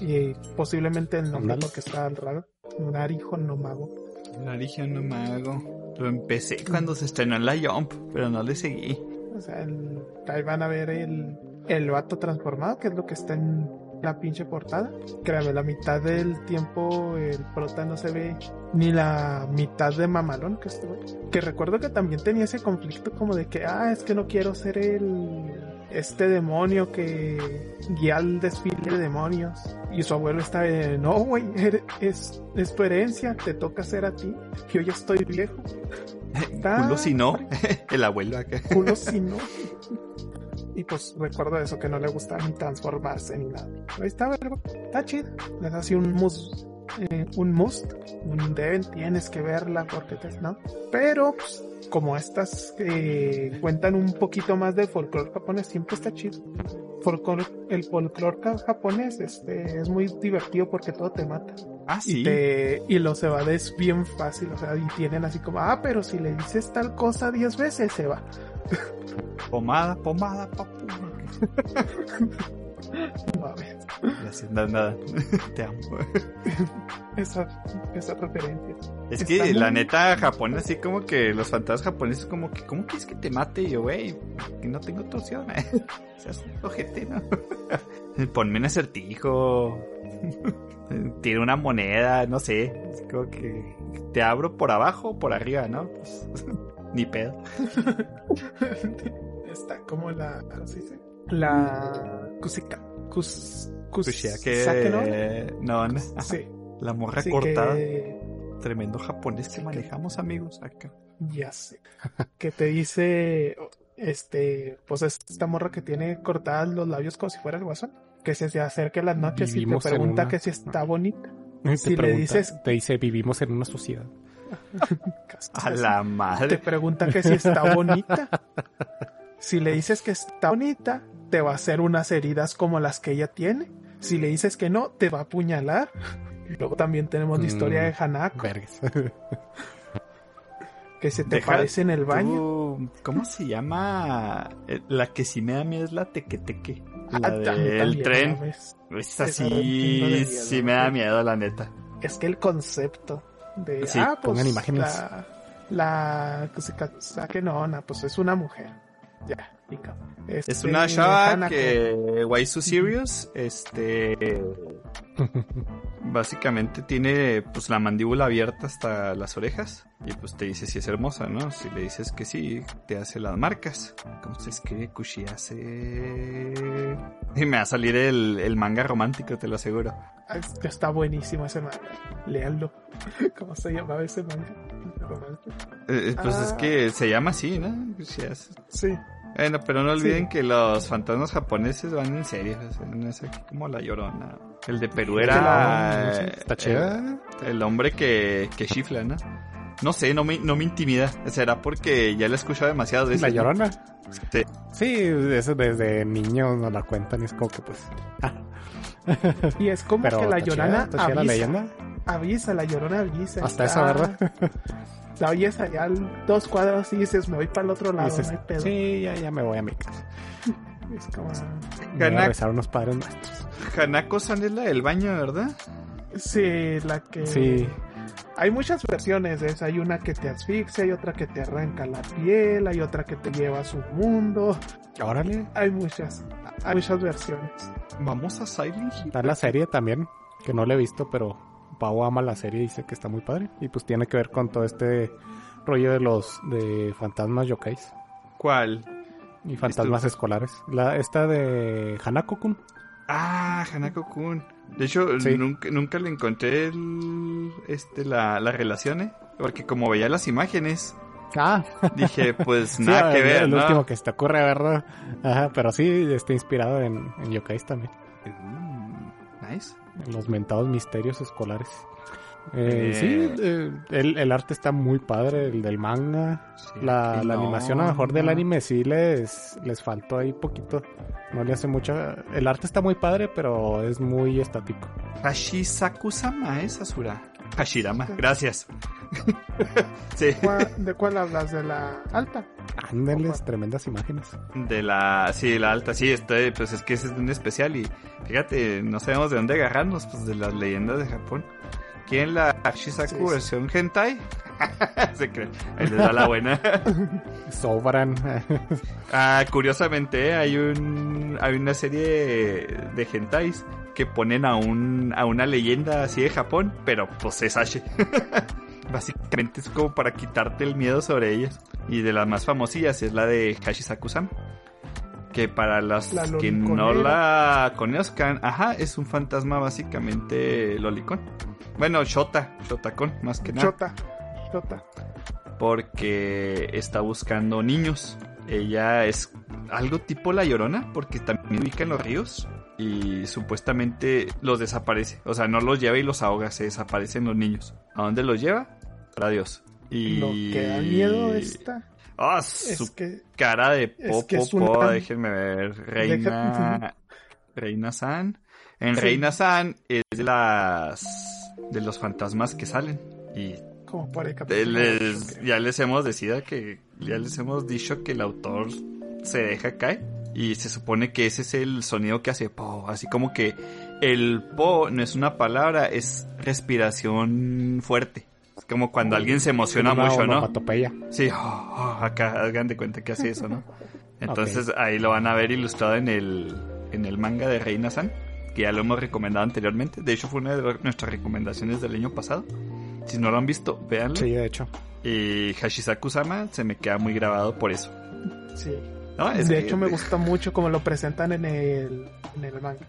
Y posiblemente el nombre porque está raro. Nari Honomago. La origen no me hago. Lo empecé cuando se estrenó en la Jump, pero no le seguí. O sea, el- ahí van a ver el, el vato transformado, que es lo que está en la pinche portada. Créame, la mitad del tiempo el prota no se ve ni la mitad de mamalón que güey. Que recuerdo que también tenía ese conflicto como de que, ah, es que no quiero ser el este demonio que guía al desfile de demonios. Y su abuelo está de, no, güey, es, es tu herencia, te toca ser a ti. Yo ya estoy viejo. Culo si no, el abuelo acá. culo si no. Y pues recuerdo eso, que no le gustaba ni transformarse ni nada. Pero ahí está, vergo. Está chido. Les hace un must. Eh, un must. Un deben, tienes que verla porque te, ¿no? Pero, pues, como estas cuentan un poquito más del folclore japonés, siempre está chido. Folclore- el folclore japonés este, es muy divertido porque todo te mata. Ah, sí. Y, te, y los evades bien fácil, o sea, y tienen así como, ah, pero si le dices tal cosa 10 veces se va. Pomada, pomada, papu. Gracias, nada, nada. Te amo. esa, esa referencia. Es Está que la neta, Japón, así como que los fantasmas japoneses, como que, ¿cómo quieres que te mate? Y yo, güey, que no tengo tu opción, eh. Seas ojete, ¿no? Ponme un acertijo. Tira una moneda, no sé. Es como que te abro por abajo o por arriba, ¿no? Pues, ni pedo. Está como la. ¿Cómo se dice? La. Kusika. Kus. Que. No, no. Sí. La morra sí cortada. que- Tremendo japonés que Sí, que- manejamos, amigos, acá. Ya sé. que te dice. Este. Pues es esta morra que tiene cortadas los labios como si fuera el guasón. Que se acerca en las noches Vivimos y te pregunta una- que si está bonita. Te Si le dices- Te dice, vivimos en una sociedad. A la Te madre. pregunta que si está bonita. Si le dices que está bonita, te va a hacer unas heridas como las que ella tiene. Si le dices que no, te va a apuñalar. Y luego también tenemos la historia Mm, de Hanako, Vergas. que se te Deja aparece en el baño. Tú, ¿Cómo se llama? Eh, La que sí me da miedo es la tequeteque. Ah, La a mí del también, tren. da un chingo de sí, sí me da miedo, la neta. Es que el concepto de. Sí, ah, pues. pongan imágenes. La. La. que no, no, pues es una mujer. Ya, pica. Es Este, una chava que Why So Serious, este básicamente tiene pues la mandíbula abierta hasta las orejas y pues te dice si es hermosa, ¿no? Si le dices que sí, te hace las marcas. ¿Cómo se escribe Kushiase? Y me va a salir el, el manga romántico, te lo aseguro. Ah, es que Está buenísimo ese manga. Léanlo. ¿Cómo se llamaba ese manga? Eh, pues es Ah. que se llama así, ¿no? Kushiase. Sí. Bueno, pero no olviden Sí. que los fantasmas japoneses van en serio. o sea, no es aquí como la llorona. El de Perú era. la- eh, Está chida. El, el hombre que, que chifla, ¿no? No sé, no me, no me intimida. Será porque ya la he escuchado demasiadas veces. La llorona. Sí. Sí, eso desde niño nos la cuentan y es como que pues. ah, Y es como pero que la llorona está chida la avisa, leyenda. avisa, la llorona avisa. Hasta Está- esa, ¿verdad? La oyes allá al- dos cuadros y dices, me voy para el otro lado, dices, no hay pedo. sí, ya, ya me voy a mi casa. Es como... Me voy a Ganak- besar a unos padres nuestros. Hanako-san es la del baño, ¿verdad? Sí, la que... Sí. Hay muchas versiones de esa. Hay una que te asfixia, hay otra que te arranca la piel, hay otra que te lleva a su mundo. Órale. Hay muchas, hay muchas versiones. Vamos a Silent Hill. Está la serie también, que no la he visto, pero Pau ama la serie y dice que está muy padre. Y pues tiene que ver con todo este rollo de los de fantasmas yokais ¿Cuál? y fantasmas escolares. La esta de Hanako-kun. Ah, Hanako-kun. De hecho, Sí. nunca, nunca le encontré el- este, la, la relación, ¿eh? Porque como veía las imágenes, Ah, dije, pues sí, nada que ver, el ¿no? último que se te ocurre, ¿verdad? Ajá, pero sí está inspirado en, en yokais también. Mm, nice. Los mentados misterios escolares. Eh, Eh. Sí, eh, el, el arte está muy padre, el del manga. Sí, La, y la no, animación a lo mejor del anime sí les, les faltó ahí poquito. No le hace mucha... El arte está muy padre, pero es muy estático. Hashisaku-sama es Asura. Hashirama, gracias. sí, ¿Cuál- ¿De cuál hablas? ¿De la alta? Ándeles, tremendas imágenes. de la, sí, la alta, sí, estoy, pues es que ese es un especial y fíjate, no sabemos de dónde agarrarnos, pues de las leyendas de Japón. ¿Quién la Hashisaku Sí, sí. versión hentai? Se cree, ahí les da la buena. Sobran. Ah, curiosamente hay un hay una serie de hentais que ponen a un a una leyenda así de Japón, pero pues es H. Básicamente es como para quitarte el miedo sobre ellas. Y de las más famosillas es la de Hashisaku-san. Que para las La que no la conozcan, ajá, es un fantasma básicamente lolicón. Bueno, Shota, Shotacón, más que nada Chota. Chota. porque está buscando niños. Ella es algo tipo la llorona, porque también ubica en los ríos y supuestamente los desaparece. O sea, no los lleva y los ahoga, se desaparecen los niños. ¿A dónde los lleva? Para Dios. Y... Lo que da miedo esta ¡Ah, su que cara de es po, que po, es una- po! Déjenme ver. Reina... Reina San. En Sí. Reina San es de las... De los fantasmas que salen. Y como les- ya les hemos decidido que ya les hemos dicho que el autor se deja caer Y se supone que ese es el sonido que hace po, así como que el po no es una palabra, es respiración fuerte. Como cuando alguien se emociona Una mucho, ¿no? Sí, oh, oh, acá hagan de cuenta que hace eso, ¿no? Entonces ahí lo van a ver ilustrado en el, en el manga de Reina San, que ya lo hemos recomendado anteriormente. De hecho, fue una de nuestras recomendaciones del año pasado. Si no lo han visto, véanlo. Sí, de hecho. Y Hashisaku-sama se me queda muy grabado por eso. Sí. ¿No? Es de que- hecho, me gusta mucho como lo presentan en el, en el manga.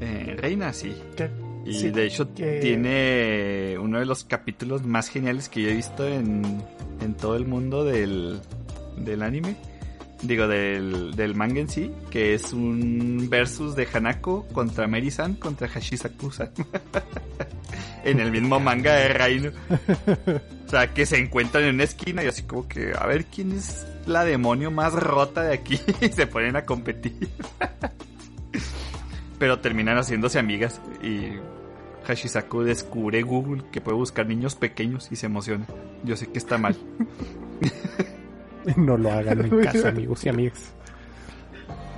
eh, Reina, sí. Que- Y sí, de hecho que- tiene uno de los capítulos más geniales que yo he visto en, en todo el mundo del, del anime. Digo, del, del manga en sí, que es un versus de Hanako contra Meri-san contra Hashisaku-san. en el mismo manga de Reino. O sea, que se encuentran en una esquina y así como que, a ver quién es la demonio más rota de aquí. y se ponen a competir. Pero terminan haciéndose amigas y Hashisaku descubre Google que puede buscar niños pequeños y se emociona. Yo sé que está mal. No lo hagan en casa, amigos y amigas.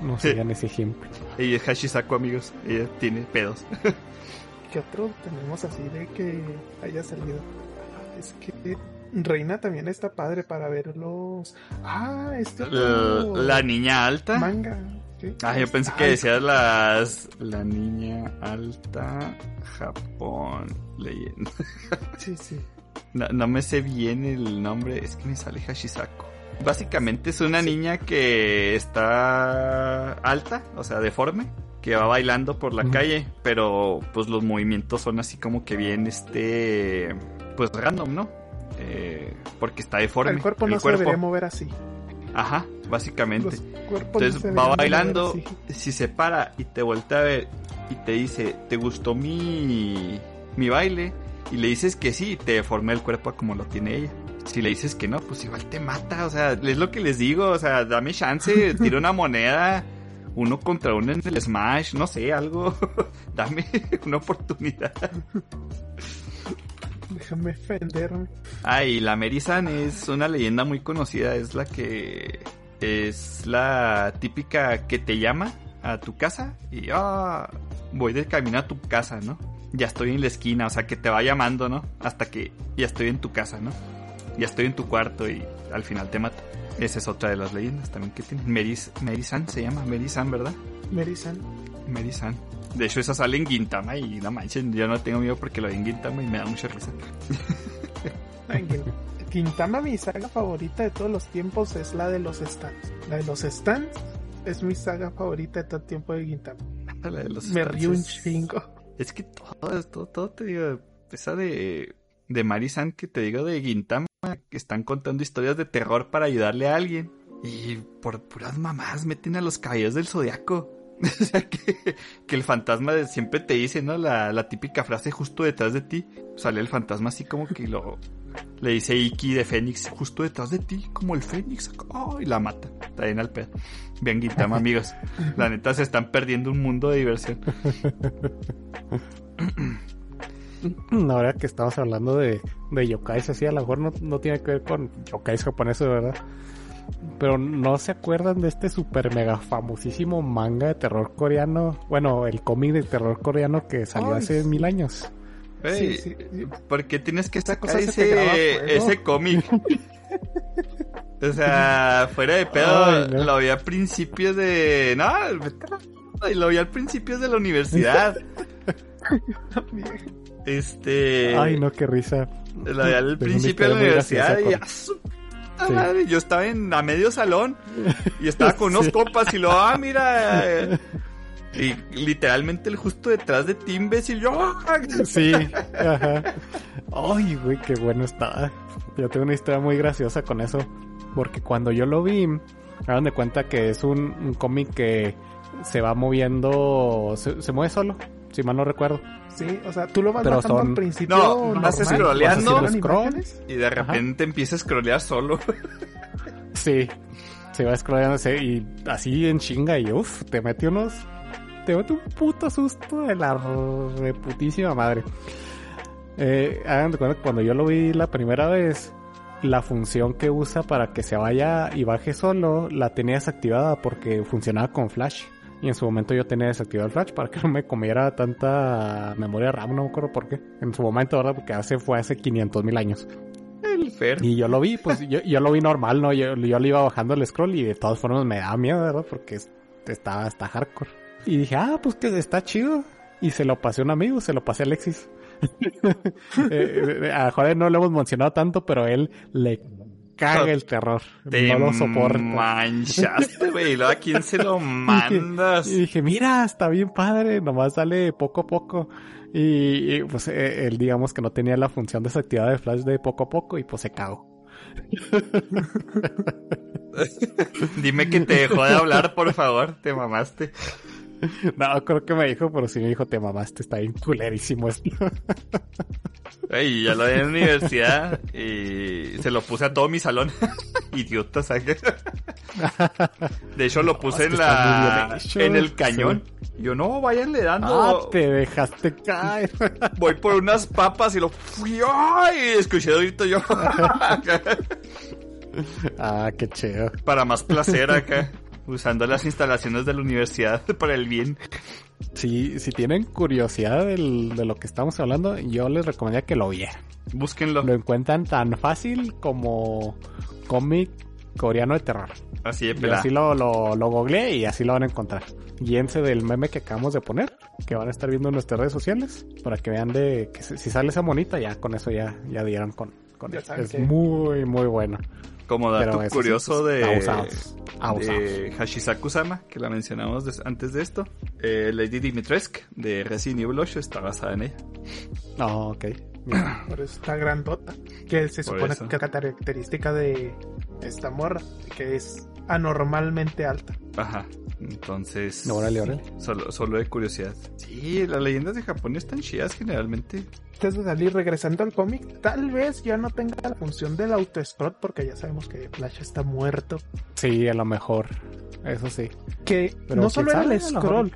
No Sí. sigan ese ejemplo. Ella es Hashisaku, amigos. Ella tiene pedos. ¿Qué otro tenemos así de que haya salido? Es que Reina también está padre para verlos. Ah, este La, otro la niña alta. manga. ¿sí? Ah, yo pensé que decías las... La niña alta Japón leyenda. Sí, sí. No, no me sé bien el nombre, es que me sale Hashisaku. Básicamente es una niña que está alta, o sea, deforme, que va bailando por la calle, pero pues los movimientos son así como que bien, este, pues random, ¿no? Eh, porque está deforme. El cuerpo no se debería mover así. Ajá, básicamente. No Entonces va bailando, si se para y te voltea a ver y te dice, ¿te gustó mi, mi baile? Y le dices que sí, te deforma el cuerpo como lo tiene ella. Si le dices que no, pues igual te mata, o sea, es lo que les digo, o sea, dame chance, tira una moneda, uno contra uno en el Smash, no sé, algo, dame una oportunidad. Déjame defenderme. Ah, y la Merisan es una leyenda muy conocida, es la que es la típica que te llama a tu casa y ah, voy de camino a tu casa, ¿no? Ya estoy en la esquina, o sea, que te va llamando, ¿no? Hasta que ya estoy en tu casa, ¿no? Ya estoy en tu cuarto y al final te mato. Esa es otra de las leyendas también que tiene. Meris, Merisan se llama, Merisan, ¿verdad? Merisan. Merisan. De hecho, esa sale en Gintama y no manchen, yo no tengo miedo porque lo vi en Gintama y me da mucha risa. Gintama, mi saga favorita de todos los tiempos es la de los stands. La de los stands es mi saga favorita de todo el tiempo de. La los Me río un chingo. Es que todo, todo, todo te digo, esa de, de Marisan que te digo de Gintama, que están contando historias de terror para ayudarle a alguien. Y por puras mamás meten a los caballeros del zodiaco. o sea, que, que el fantasma siempre te dice, ¿no? La, la típica frase justo detrás de ti. Sale el fantasma así como que lo... Le dice Iki de Fénix, justo detrás de ti, como el Fénix. ¡Oh! Y la mata. Está bien al pedo. Bien, Gintama, amigos. La neta se están perdiendo un mundo de diversión. Ahora que estamos hablando de, de yokais, así a lo mejor no, no tiene que ver con yokais japoneses, ¿verdad? Pero no se acuerdan de este super mega famosísimo manga de terror coreano, bueno, el cómic de terror coreano que salió Ay, hace mil años. Ey, Sí, sí. ¿Por qué tienes que sacar cosa se ese, ese cómic? o sea, fuera de pedo, Ay, no. lo vi a principios de... No, vete a la- lo vi al principios de la universidad. este... Ay, no, qué risa. Lo vi al principio de la universidad y puta Sí. madre, yo estaba en a medio salón y estaba con unos Sí. copas y lo, ah, mira... eh, Y literalmente el justo detrás de ti, imbécil, yo... ¡ah! Sí, ajá. Ay, güey, qué bueno está. Yo tengo una historia muy graciosa con eso. Porque cuando yo lo vi, hagan de cuenta que es un, un cómic que se va moviendo, se, se mueve solo, si mal no recuerdo. Sí, o sea, tú lo vas Pero bajando son- al principio. No, normal, vas scrolleando. Y de repente empieza a scrollear solo. Sí, se va scrollándose y así en chinga y uff, te mete unos, te mete un puto susto de la reputísima madre. Eh, hagan de cuenta que cuando yo lo vi la primera vez, la función que usa para que se vaya y baje solo la tenía desactivada porque funcionaba con Flash. Y en su momento yo tenía desactivado el Flash para que no me comiera tanta memoria RAM, no me acuerdo por qué. En su momento, ¿verdad? Porque hace, fue hace 500 mil años. El Fer. Y yo lo vi, pues yo, yo lo vi normal, ¿no? Yo, yo le iba bajando el scroll y de todas formas me daba miedo, ¿verdad? Porque estaba hasta hardcore. Y dije, ah, pues que está chido. Y se lo pasé a un amigo, se lo pasé a Alexis. eh, a Joder no lo hemos mencionado tanto, pero él le caga el terror. Te no lo soporta. manchaste, güey. ¿A quién se lo mandas? Y dije, mira, está bien padre, nomás sale poco a poco. Y, y pues eh, él digamos que no tenía la función desactivada de flash de poco a poco y pues se cagó. Dime que te dejó de hablar, por favor, te mamaste. No, creo que me dijo, pero sí me dijo, te mamaste, está bien culerísimo esto. Ey, ya lo vi en la universidad y se lo puse a todo mi salón. Idiota, ¿sabes? De hecho, lo puse en la en el cañón. Yo, no, váyanle dando. Ah, te dejaste caer. Voy por unas papas y lo fui. ¡Ay! Escuché ahorita yo. ah, qué chido. Para más placer acá usando las instalaciones de la universidad para el bien. Si, si tienen curiosidad del, de lo que estamos hablando, yo les recomendaría que lo vieran. Búsquenlo. Lo encuentran tan fácil como cómic coreano de terror. Así de Y así lo, lo, lo googleé y así lo van a encontrar. Guíense del meme que acabamos de poner, que van a estar viendo en nuestras redes sociales, para que vean de que si sale esa monita, ya con eso ya, ya dieron con, con Ya eso. Es que- muy, muy bueno. Como dato Pero curioso pues, de, abusados, abusados. de Hashisaku-sama, que la mencionamos des- antes de esto, eh, Lady Dimitrescu de Resident Evil 8 está basada en ella. No, ok. Por eso está grandota. Que se Por supone eso. que es la característica de esta morra, que es anormalmente alta. Ajá. Entonces, Órale, órale. solo, solo de curiosidad. Sí, las leyendas de Japón están chidas generalmente. Antes de salir, regresando al cómic, tal vez ya no tenga la función del auto-scroll, porque ya sabemos que Flash está muerto. Sí, a lo mejor. Eso sí. Que Pero no solo era el scroll,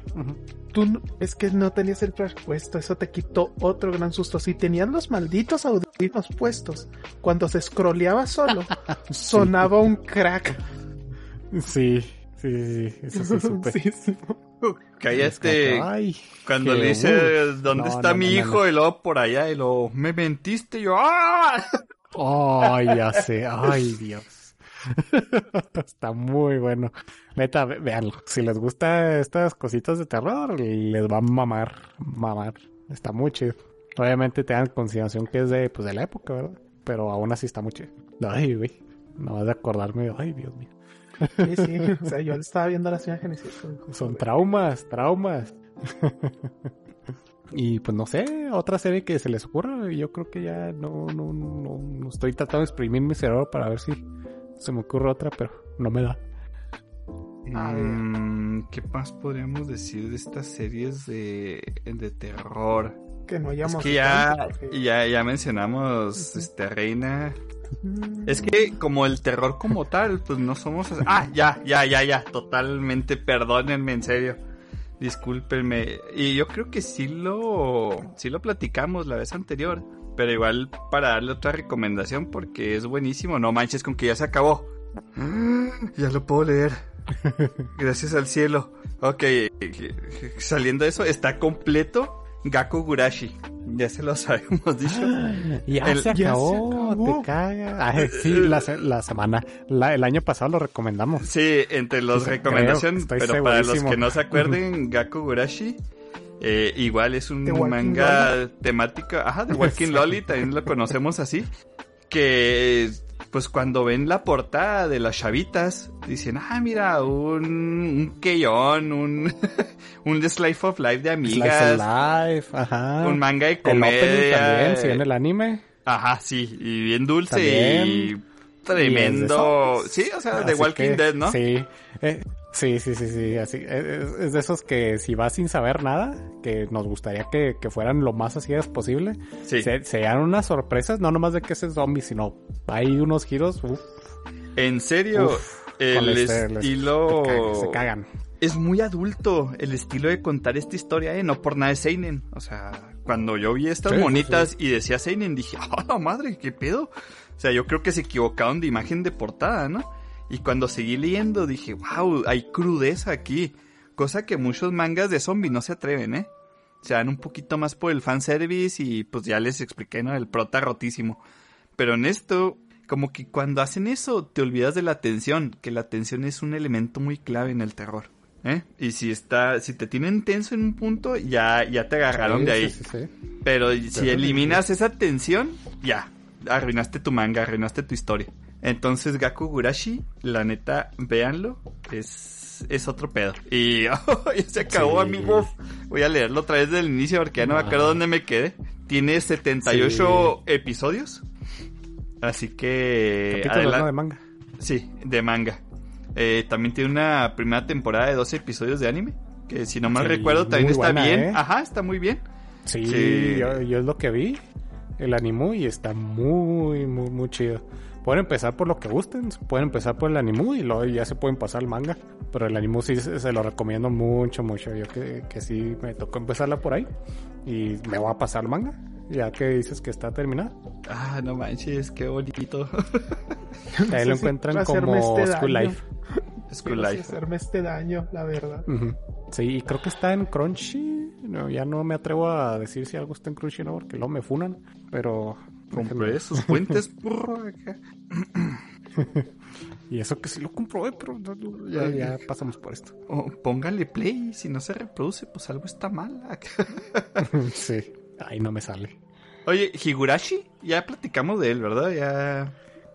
tú no- es que no tenías el flash puesto, eso te quitó otro gran susto. Si tenías los malditos audífonos puestos, cuando se scrolleaba solo, sonaba un crack. Sí, sí, sí, eso sí supe. Sí, sí. Cállate. Ay, Cuando qué le dice. ¿dónde No, está no, mi no, hijo? Y luego por allá, y luego, me mentiste. Y yo, ¡ah! Ay, ya sé. Ay, Dios. Está muy bueno. Neta, ve- véanlo. Si les gusta estas cositas de terror, les va a mamar, mamar. Está muy chido. Obviamente tengan en consideración que es de, pues, de la época, ¿verdad? Pero aún así está muy chido. Ay, güey. No vas de acordarme. Ay, Dios mío. Sí, sí. O sea, yo estaba viendo las imágenes y Son traumas, traumas. y pues no sé, otra serie que se les ocurra. Yo creo que ya no, no, no, no estoy tratando de exprimir mi cerebro para ver si se me ocurre otra, pero no me da. Mm, ¿Qué más podríamos decir de estas series de, de terror? que no Es que ya, porque- ya, ya mencionamos este Reina. Es que como el terror como tal, pues no somos... Ah, ya, ya, ya, ya. Totalmente, perdónenme, en serio. Discúlpenme. Y yo creo que sí lo, sí lo platicamos la vez anterior. Pero igual para darle otra recomendación porque es buenísimo. No manches con que ya se acabó. Ya lo puedo leer. Gracias al cielo. Ok, saliendo de eso, está completo Gaku Gurashi. Ya se los habíamos dicho. Ya, El- se, ya se acabó, te cagas. Ay, sí, la, la semana, la- el año pasado lo recomendamos. Sí, entre los Sí, recomendaciones, creo, pero para los que no se acuerden, Gaku Gurashi, eh, igual es un manga temático, ajá, de Walking. Lolly, también lo conocemos así, que pues cuando ven la portada de las chavitas, dicen, ah, mira, un, un Keion, un, un Slice of Life de amigas, of Life, ajá. un manga de el comedia. también, si ven el anime. Ajá, sí, y bien dulce También. y tremendo. Y sí, o sea, de Walking que, Dead, ¿no? Sí, eh, sí, sí, sí, sí, así. eh, Es, es de esos que si vas sin saber nada, que nos gustaría que, que fueran lo más así posible, Sí. se, se dan unas sorpresas, no nomás de que ese zombie, sino hay unos giros, uf, En serio, Uf, el este- estilo se cagan. es muy adulto el estilo de contar esta historia, ¿eh? No por nada es Seinen. O sea, cuando yo vi estas Sí, sí, monitas y decía Seinen, dije, ¡ah, la madre! ¿Qué pedo? O sea, yo creo que se equivocaron de imagen de portada, ¿no? Y cuando seguí leyendo, dije, wow, hay crudeza aquí. Cosa que muchos mangas de zombie no se atreven, ¿eh? Se dan un poquito más por el fanservice y pues ya les expliqué, ¿no? El prota rotísimo. Pero en esto, como que cuando hacen eso, te olvidas de la tensión, que la tensión es un elemento muy clave en el terror. ¿eh? Y si está, si te tienen tenso en un punto, ya, ya te agarraron Sí, de ahí. sí, sí, sí. Pero si eliminas esa tensión, ya, arruinaste tu manga, arruinaste tu historia. Entonces, Gaku Gurashi, la neta, véanlo, es, es otro pedo. Y ya se acabó, Sí. amigos. Voy a leerlo otra vez del inicio porque ya no me acuerdo Ah. dónde me quedé. Tiene 78 episodios. Así que... Capítulos, ¿no? de manga. Sí, de manga. Eh, también tiene una primera temporada de 12 episodios de anime. Que si no mal Sí, recuerdo también está buena, bien. ¿eh? Ajá, está muy bien. Sí, Sí. Yo, yo es lo que vi, el anime, y está muy, muy, muy chido. Pueden empezar por lo que gusten, pueden empezar por el anime y luego ya se pueden pasar al manga. Pero el anime sí se, lo recomiendo mucho, mucho. Yo que, que sí me tocó empezarla por ahí y me voy a pasar al manga, ya que dices que está terminada. Ah, no manches, qué bonito. Ahí lo si encuentran hacerme como este School daño. Life. School No Life. hacerme este daño, la verdad. Ujú. Sí, y creo que está en Crunchy. No, ya no me atrevo a decir si algo está en Crunchy no, porque luego me funan. Pero. Compré sus fuentes. burro, acá. Y eso que sí lo comprobé, pero no- no, ya, ya pasamos por esto. Oh, póngale play. Si no se reproduce, pues algo está mal. sí, ahí no me sale. Oye, Higurashi, ya platicamos de él, ¿verdad? Ya.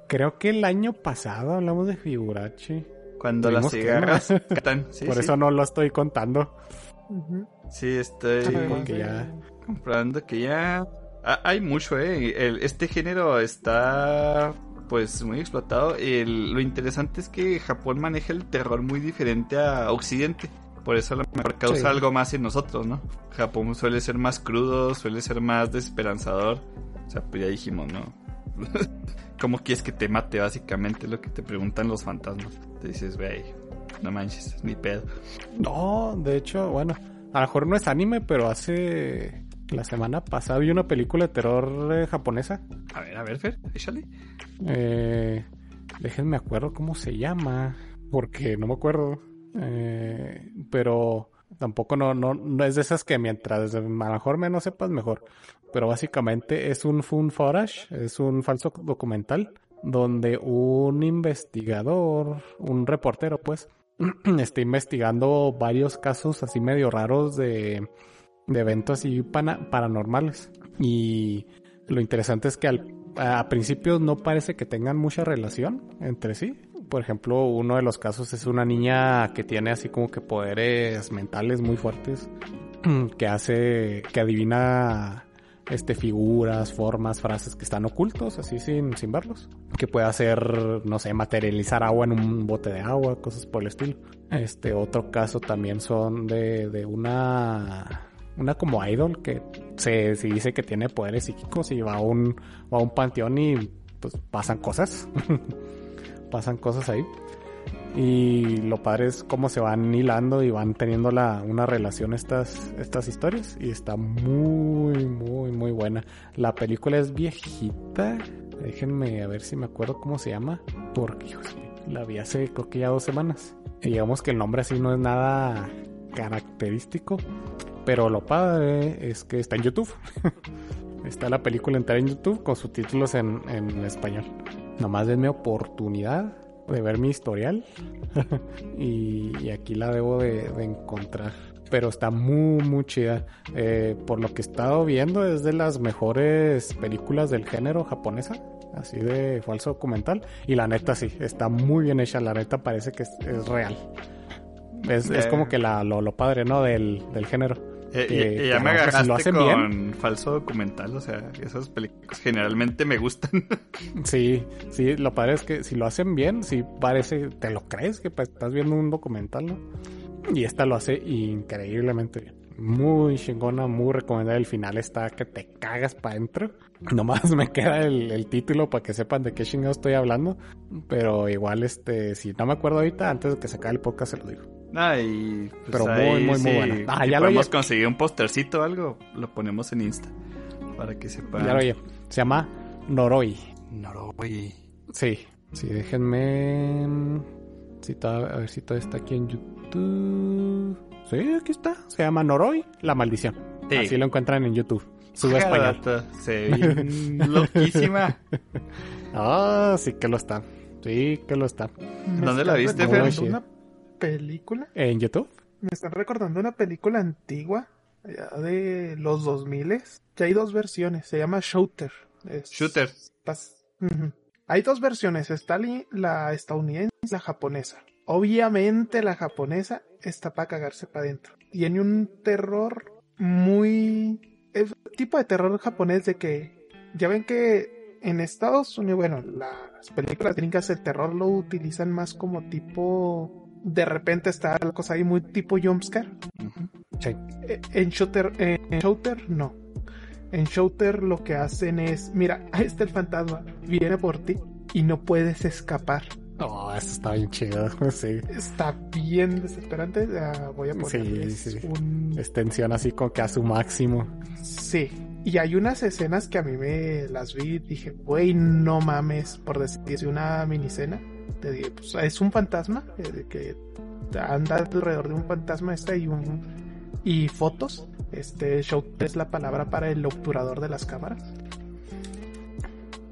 Creo que el año pasado hablamos de Figurachi. Cuando las cigarras. Sí, por sí. eso no lo estoy contando. Sí, estoy Sí, Ay, porque ya- comprando que ya. Ah, hay mucho, ¿eh? El- este género está. Pues muy explotado. El- lo interesante es que Japón maneja el terror muy diferente a Occidente. Por eso a lo mejor causa Sí. algo más en nosotros, ¿no? Japón suele ser más crudo, suele ser más desesperanzador. O sea, pues ya dijimos, ¿no? ¿Cómo quieres que te mate? Básicamente lo que te preguntan los fantasmas. Te dices, güey, no manches, ni pedo. No, de hecho, bueno, a lo mejor no es anime, pero hace. La semana pasada vi una película de terror eh, japonesa. A ver, a ver, Fer, échale. Eh, déjenme acuerdo cómo se llama, porque no me acuerdo. Eh, pero tampoco no, no, no es de esas que mientras a lo mejor menos sepas mejor. Pero básicamente es un fun footage, es un falso documental donde un investigador, un reportero pues, está investigando varios casos así medio raros de, de eventos así pana- paranormales. Y lo interesante es que al, a principios no parece que tengan mucha relación entre sí. Por ejemplo, uno de los casos es una niña que tiene así como que poderes mentales muy fuertes, que hace, que adivina este figuras, formas, frases que están ocultos, así sin, sin verlos. Que puede hacer, no sé, materializar agua en un bote de agua, cosas por el estilo. Este otro caso también son de, de una una como idol que se, dice que tiene poderes psíquicos y va a un, va a un panteón y pues pasan cosas. pasan cosas ahí. Y lo padre es cómo se van hilando y van teniendo la, una relación estas, estas historias. Y está muy, muy, muy buena. La película es viejita. Déjenme a ver si me acuerdo cómo se llama. Porque la vi hace creo que ya dos semanas. Y digamos que el nombre así no es nada característico. Pero lo padre es que está en YouTube. está la película entera en YouTube con subtítulos en, en español. Nomás denme oportunidad de ver mi historial. y, y aquí la debo de, de encontrar. Pero está muy, muy chida. Eh, por lo que he estado viendo, es de las mejores películas del género japonesa. Así de falso documental. Y la neta sí, está muy bien hecha. La neta parece que es, es real. Es, es como que la, lo, lo padre, ¿no? Del, del género. Eh, Que- y- ya me si agarraste lo hacen con bien. falso documental, o sea, esas películas generalmente me gustan. Sí, sí, lo padre es que si lo hacen bien, sí parece, te lo crees que estás viendo un documental, ¿no? Y esta lo hace increíblemente bien. Muy chingona, muy recomendada. El final está que te cagas para adentro. Nomás me queda el, el título para que sepan de qué chingado estoy hablando. Pero igual, este, si no me acuerdo ahorita, antes de que se acabe el podcast se lo digo. Ah, y pues Pero ahí muy, muy, muy sí, buena. Ah, si ya lo podemos oye. conseguir un postercito o algo, lo ponemos en Insta. Para que sepan. Ya lo oye. Se llama Noroi. Noroi. Sí, sí, déjenme. mm, Si a ver si todo está aquí en YouTube. Sí, aquí está. Se llama Noroi, la maldición. Sí. Así lo encuentran en YouTube. Sube español. Jadata, Se ve loquísima. Ah, sí que lo está. Sí que lo está. ¿Dónde la viste, Fer? una película? ¿En YouTube? Me están recordando una película antigua, allá de los 2000 que hay dos versiones, se llama Shooter. Es- Shooter. pas-. Hay dos versiones, está li- la estadounidense y la japonesa. Obviamente la japonesa está para cagarse para adentro. Tiene un terror muy... El tipo de terror japonés de que... Ya ven que en Estados Unidos, bueno, las películas gringas el terror lo utilizan más como tipo... De repente está la cosa ahí muy tipo jumpscare. Sí. Eh, En Shooter, en Shooter no. En Shooter lo que hacen es, mira, ahí está el fantasma, viene por ti y no puedes escapar. Oh, eso está bien chido. Sí. Está bien desesperante. Voy a Sí, sí. un... Es tensión así como que a su máximo. Sí. Y hay unas escenas que a mí me las vi y dije, güey, no mames, por decir una minicena. Te pues es un fantasma eh, que anda alrededor de un fantasma este y un y fotos. Este show es la palabra para el obturador de las cámaras.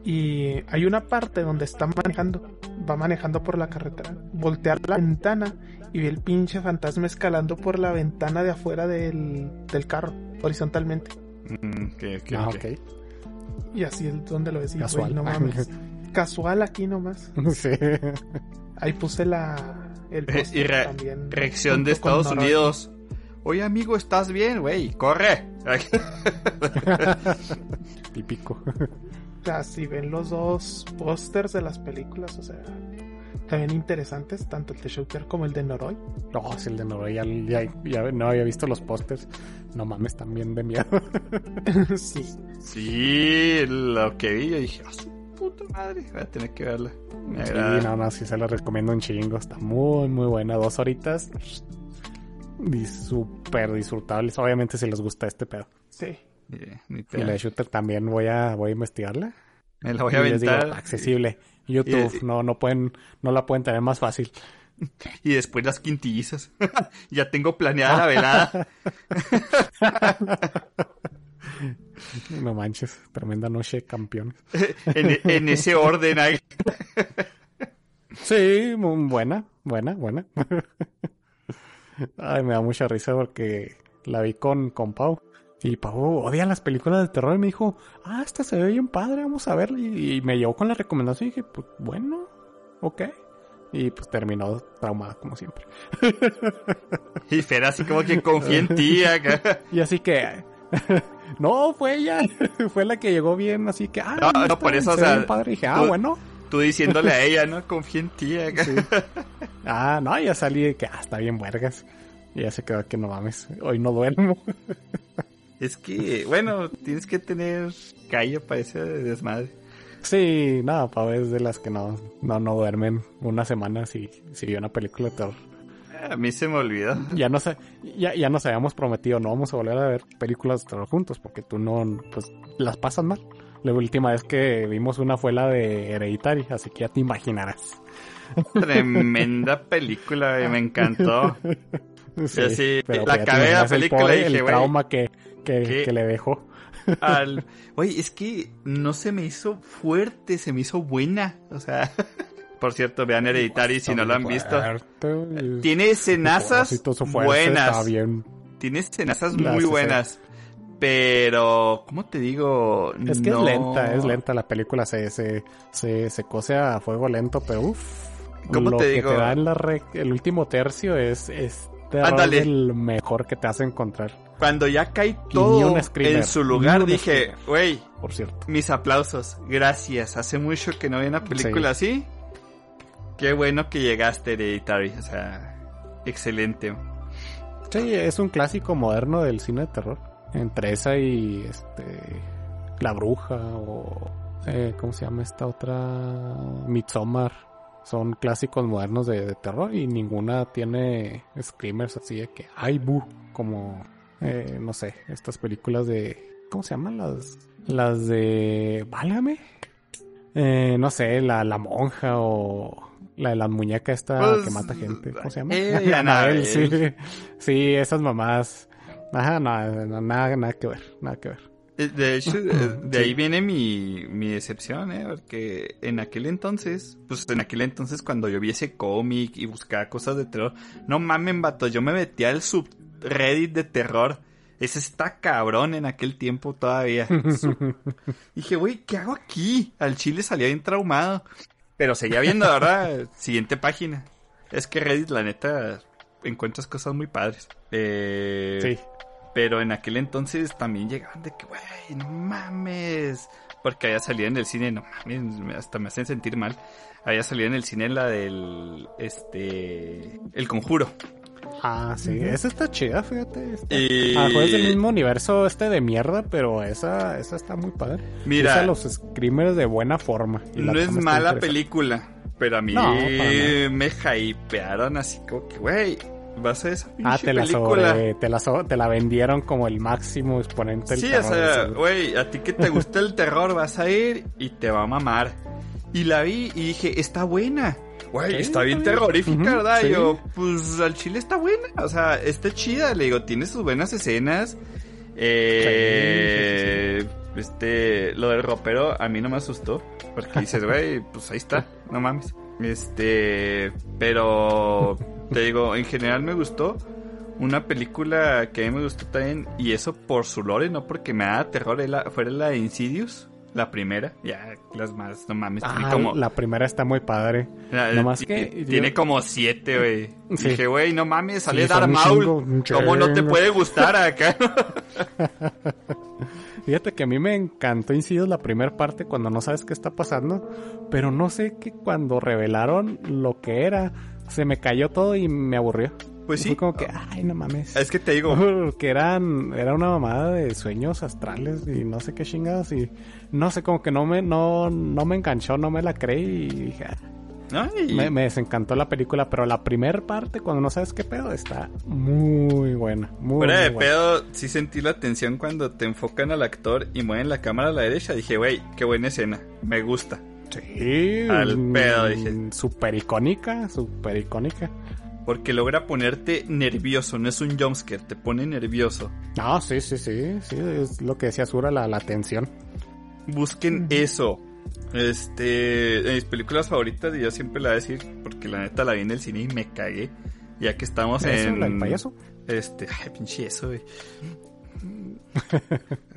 Y hay una parte donde está manejando, va manejando por la carretera, voltea la ventana y ve el pinche fantasma escalando por la ventana de afuera del, del carro, horizontalmente. Mm, Ah, que- ok. Y así es donde lo ves. y, Casual. güey, no mames. Casual aquí nomás. Sí. Ahí puse la. El Eh, y re- también, reacción de Estados. Unidos. Oye, amigo, ¿estás bien, güey? ¡Corre! Típico. O sea, si ven los dos pósters de las películas, o sea, también interesantes, tanto el de Shooter como el de Noroi. No, si el de Noroi ya, ya- ya no había visto los pósters. No mames, también de miedo. sí. Sí, lo que vi, yo dije, ¡a su puta madre! Voy a tener que verla. Me Sí, no, no, sí se la recomiendo un chingo. Está muy, muy buena. Dos horitas. Y súper disfrutables. Obviamente si les gusta este pedo. Sí. Yeah, ni Y la de Shooter también voy a, voy a investigarla. Me la voy a digo, aventar. accesible. YouTube, Y- no, no pueden, no la pueden tener más fácil. Y después las quintillizas. ya tengo planeada la velada. No manches, tremenda noche, campeones. en, en ese orden ahí. Sí, buena, buena, buena. Ay, me da mucha risa porque la vi con, con Pau. Y Pau odia las películas de terror y me dijo, ah, esta se ve bien padre, vamos a verla. Y, y me llevó con la recomendación y dije, pues bueno, ok. Y pues terminó traumada como siempre. Y Fer así como que confía en ti acá. Y así que, no, fue ella, fue la que llegó bien, así que, ah, No, no, por eso, o sea, padre. Dije, ah, tú- bueno. Tú diciéndole a ella, ¿no? Confía en ti acá. Ah, no, ya salí de que, ah, está bien vergas. Y ya se quedó que no mames, hoy no duermo. Es que, bueno, tienes que tener callo para ese desmadre. Sí, nada, Pau es de las que no, no, no duermen una semana si, si vio una película de terror. A mí se me olvidó. Ya nos, ya, ya nos habíamos prometido, no vamos a volver a ver películas de terror juntos, porque tú no, pues, las pasas mal. La última vez que vimos una fue la de Hereditary, así que ya te imaginarás. Tremenda película, me encantó. Sí, sí, pero la acabé la el película pobre- y dije, el trauma que, que, le dejó. Al... Oye, es que no se me hizo fuerte, se me hizo buena. O sea, por cierto, vean Hereditary si no lo han visto. Fuerte, Tiene escenazas buenas. bien. Tiene escenazas muy buenas. Pero, ¿cómo te digo? Es que No. es lenta, es lenta la película, se, se, se, se cose a fuego lento, pero uff. ¿Cómo lo te que digo? te da en la re- el último tercio es, es Ándale. el mejor que te hace encontrar, Cuando ya cae todo en su lugar, dije, güey, por cierto. mis aplausos, gracias. Hace mucho que no había una película así. Qué bueno que llegaste, Hereditary. O sea, excelente. Sí, es un clásico moderno del cine de terror. Entre esa y este La Bruja o eh, ¿cómo se llama esta otra? Midsommar. son clásicos modernos de, terror y ninguna tiene screamers así de que ay bu como eh, no sé estas películas de cómo se llaman las las de válgame eh, no sé la, la monja o la de la muñeca esta Pues, que mata gente cómo se llama eh, Anabel, sí sí esas mamás ajá no, nada nada que ver nada que ver Eh, De hecho, eh, de ahí viene mi, mi decepción, ¿eh? Porque en aquel entonces, pues en aquel entonces cuando yo vi ese cómic y buscaba cosas de terror, no mamen, vato, yo me metía al subreddit de terror. Ese está cabrón en aquel tiempo todavía. Dije, güey, ¿qué hago aquí? Al chile salía bien traumado. Pero seguía viendo, ¿verdad? Siguiente página. Es que Reddit, la neta, encuentras cosas muy padres. Eh, sí pero en aquel entonces también llegaban de que, güey, no mames. Porque había salido en el cine, no mames, me- hasta me hacen sentir mal. Había salido en el cine la del, este, El Conjuro. Ah, sí, esa está chida, fíjate. Está... Y- A lo mejor es del mismo universo este de mierda, pero esa, esa está muy padre. Mira. Usa los screamers de buena forma. y No es mala película, pero a mí No, me hypearon así como que, güey, vas a esa Ah, te la, película. sobre, te, la so- te la vendieron como el máximo exponente del Sí, o terror, sea, güey, a ti que te gusta el terror vas a ir y te va a mamar. Y la vi y dije, está buena. Güey, Sí, está bien está terrorífica, ¿verdad? sí. Y yo, pues al chile está buena. O sea, está chida. Le digo, tiene sus buenas escenas. Eh, Este, lo del ropero a mí no me asustó. Porque dices, güey, pues ahí está, no mames. Este, pero te digo, en general me gustó. Una película que a mí me gustó también, y eso por su lore, no porque me da terror, es la- fuera la de Insidious, la primera. Ya, las más, no mames, tiene Ah, como. la primera está muy padre. la- nomás ti- que tiene yo- como siete, güey. Sí. Dije, güey, no mames, sale Sí, Darth Maul. chingo, ¿Cómo no te puede gustar acá? Fíjate que a mí me encantó Insidious la primera parte cuando no sabes qué está pasando, pero no sé que cuando revelaron lo que era, se me cayó todo y me aburrió. Pues Fue sí. como que, ay, no mames. Es que te digo, Porque eran, era una mamada de sueños astrales y no sé qué chingados y no sé, como que no me, no, no me enganchó, no me la creí y dije, ah, ¿no? Y- me, me desencantó la película, pero la primera parte, cuando no sabes qué pedo, está muy buena, muy, Fuera de muy buena. pedo, sí sentí la tensión cuando te enfocan al actor y mueven la cámara a la derecha. Dije, güey, qué buena escena, me gusta. Sí, Al mm, pedo, dije. Súper icónica, súper icónica. Porque logra ponerte nervioso, no es un jumpscare, te pone nervioso. No, sí, sí, sí, sí, es lo que decía Sura, la, la tensión. Busquen eso. Este, de mis películas favoritas, y yo siempre la voy a decir, porque la neta la vi en el cine y me cagué. Ya que estamos ¿Eso, en. la del payaso? Este, ay, pinche eso, güey.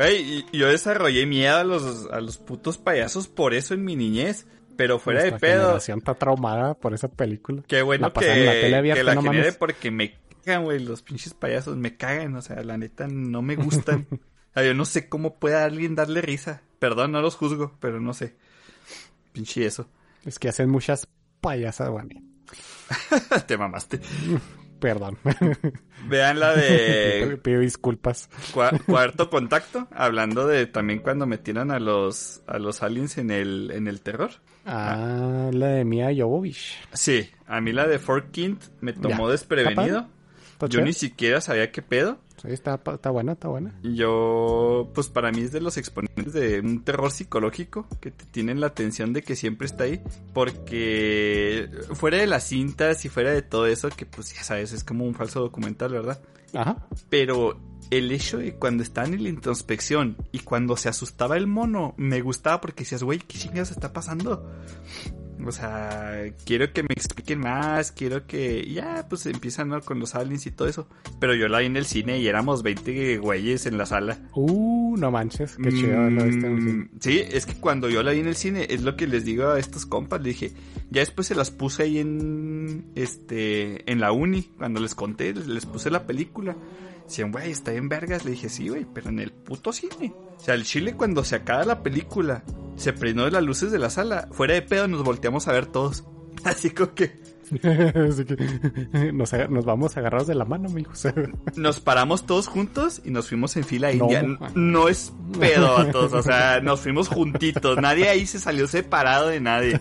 Güey, y- yo desarrollé miedo a los, a los putos payasos por eso en mi niñez. Pero fuera de Nuestra pedo, generación está traumada por esa película. qué bueno La pasaban en la tele que, abierta, que la no genere mames. porque me cagan, güey, los pinches payasos me cagan, o sea, la neta no me gustan. Sea, yo no sé cómo puede alguien darle risa. Perdón, no los juzgo, pero no sé. Pinche eso. Es que hacen muchas payasas, bueno. Te mamaste. Perdón. Vean la de Pido disculpas. Cua- cuarto contacto, hablando de también cuando metieron a los a los aliens en el en el terror. Ah, la de Mia Jovovich. Sí, a mí la de Forkint me tomó Ya. desprevenido. ¿Está Yo ni siquiera sabía qué pedo. Sí, está, está buena, está buena. Yo, pues para mí es de los exponentes de un terror psicológico que te tienen la atención de que siempre está ahí. Porque fuera de las cintas y fuera de todo eso, que pues ya sabes, es como un falso documental, ¿verdad? Ajá. Pero el hecho de cuando estaban en la introspección y cuando se asustaba el mono, me gustaba porque decías, güey, ¿qué chingados está pasando? O sea, quiero que me expliquen más, quiero que... Ya, pues empiezan ¿no? con los aliens y todo eso. Pero yo la vi en el cine y éramos 20 güeyes en la sala. Uh, no manches, qué chido lo viste en el cine. Mm, Sí, es que cuando yo la vi en el cine, es lo que les digo a estos compas, le dije, ya después se las puse ahí en, este, en la uni, cuando les conté, les, les puse la película. Decían, güey, está bien vergas. Le dije, sí, güey, pero en el puto cine. O sea, el chile cuando se acaba la película, se prendió las luces de la sala, fuera de pedo nos volteamos a ver todos. Así como que Así que nos, nos vamos agarrados de la mano, amigos. nos paramos todos juntos y nos fuimos en fila No. india. No, es pedo a todos, o sea, nos fuimos juntitos. Nadie ahí se salió separado de nadie.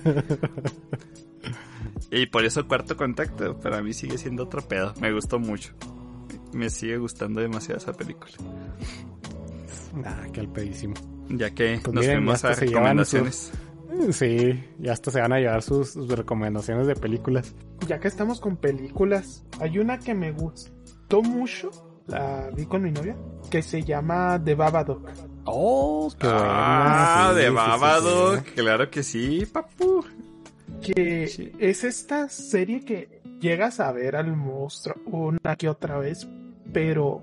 Y por eso Cuarto Contacto para mí sigue siendo otro pedo. Me gustó mucho. Me sigue gustando demasiado esa película. Ah, qué al pedísimo. Ya que Pues nos miren, ya a recomendaciones. Sí, ya hasta se van a llevar sus, sus recomendaciones de películas. Ya que estamos con películas, hay una que me gustó mucho, la vi con mi novia, que se llama The Babadook. Oh, qué Ah, buena, sí, de sí, sí, Babadook. sí. Claro que sí, papu. Que Sí. es esta serie que llegas a ver al monstruo una que otra vez, pero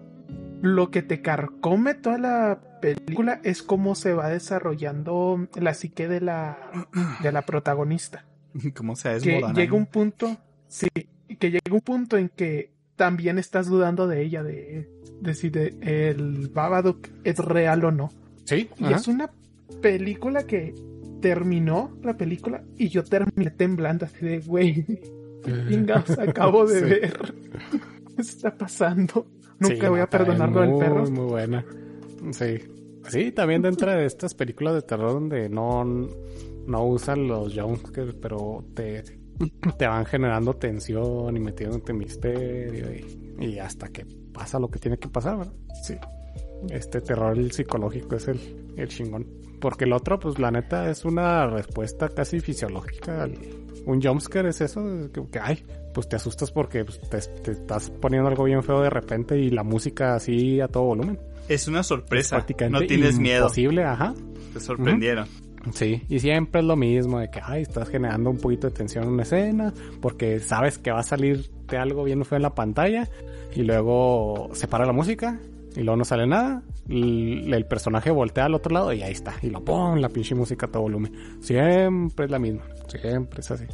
lo que te carcome toda la película es cómo se va desarrollando la psique de la, de la protagonista. ¿Cómo se que llega un punto, sí, que llega un punto en que también estás dudando de ella, de, de si de- el Babadook es real o no. Sí, Y ajá. es una película que terminó la película y yo terminé temblando así de, güey, ¿qué chingados acabo de Sí. ver? ¿Qué está pasando? Nunca Sí, voy a perdonarlo al perro. Muy, muy buena. Sí. Sí, también dentro de estas películas de terror donde no, no usan los jumpscares, pero te, te van generando tensión y metiéndote misterio y, y hasta que pasa lo que tiene que pasar, ¿verdad? Sí. Este terror psicológico es el, el chingón. Porque el otro, pues la neta, es una respuesta casi fisiológica. Un jumpscare es eso, es que, que, ay, pues te asustas porque pues, te, te estás poniendo algo bien feo de repente y la música así a todo volumen. Es una Es sorpresa. No tienes miedo. Imposible, ajá. Te sorprendieron. Sí, y siempre es lo mismo de que, ay, estás generando un poquito de tensión en una escena porque sabes que va a salir de algo bien feo en la pantalla y luego se para la música y luego no sale nada. y el personaje voltea al otro lado y ahí está. Y lo pon la pinche música a todo volumen. Siempre es la misma. Siempre es así.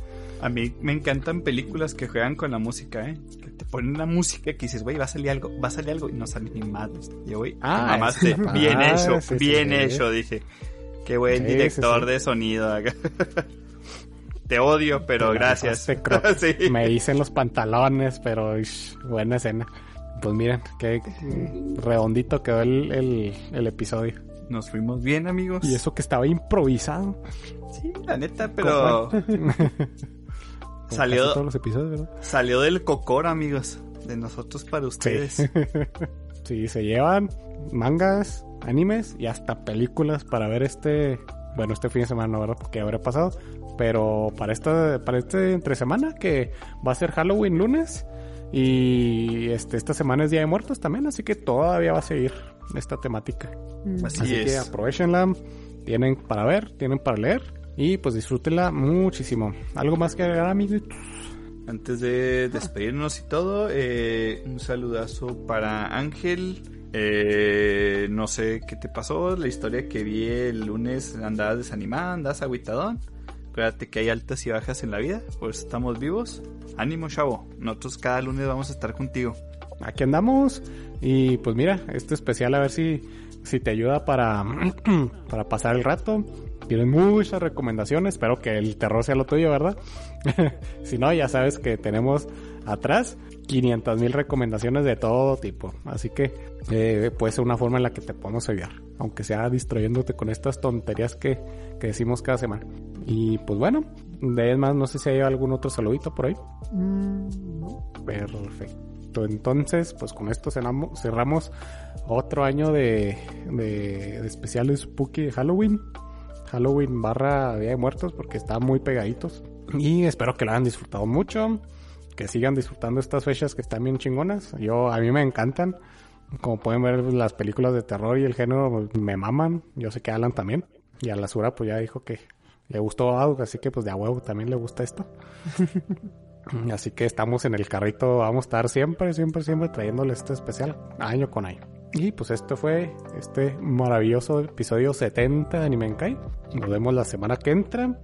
A mí me encantan películas que juegan con la música, ¿eh? Que te ponen una música que dices, güey, va a salir algo, va a salir algo y no sale ni madres. Y güey, Ah, está bien hecho, sí, bien sí. hecho, dije. Qué buen director de sonido. acá. Te odio, pero la gracias. Me hice en los pantalones, pero ish, buena escena. Pues miren, qué redondito quedó el, el, el episodio. Nos fuimos bien, amigos. Y eso que estaba improvisado. Sí, la neta, pero Como Salió- casi todos los episodios, ¿verdad? salió del cocor, amigos. De nosotros para ustedes. Sí, se llevan mangas, animes y hasta películas para ver este, bueno, este fin de semana, ¿no, ¿verdad? Porque habrá pasado, pero para esta, para este entre semana que va a ser Halloween lunes y este esta semana es Día de Muertos también, así que todavía va a seguir esta temática. Así, Así que aprovechenla, tienen para ver, tienen para leer y pues disfrútenla muchísimo. ¿Algo más que agregar, amiguitos? Antes de despedirnos y todo, eh, un saludazo para Ángel. Eh, no sé qué te pasó, la historia que vi el lunes andabas desanimada, andabas agüitadón. Acuérdate que hay altas y bajas en la vida, por eso estamos vivos. Ánimo, chavo. Nosotros cada lunes vamos a estar contigo. aquí andamos. Y pues mira, este especial a ver si, si te ayuda para, para pasar el rato. Tienen muchas recomendaciones. Espero que el terror sea lo tuyo, ¿verdad? si no, ya sabes que tenemos atrás 500 mil recomendaciones de todo tipo. Así que eh, puede ser una forma en la que te podemos ayudar. Aunque sea distrayéndote con estas tonterías que, que decimos cada semana. Y pues bueno, de más, no sé si hay algún otro saludito por ahí. Mm, no. Perfecto. Entonces, pues con esto cerramos, cerramos otro año de, de, de especial de Spooky de Halloween. Halloween barra Día de Muertos porque están muy pegaditos. Y espero que lo hayan disfrutado mucho. Que sigan disfrutando estas fechas que están bien chingonas. Yo, a mí me encantan. Como pueden ver, las películas de terror y el género me maman. Yo sé que Alan también. Y a la Sura pues ya dijo que le gustó algo, así que pues de a huevo también le gusta esto. Así que estamos en el carrito, vamos a estar siempre, siempre, siempre trayéndole este especial año con año. Y pues esto fue este maravilloso episodio 70 de Anime Kai. Nos vemos la semana que entra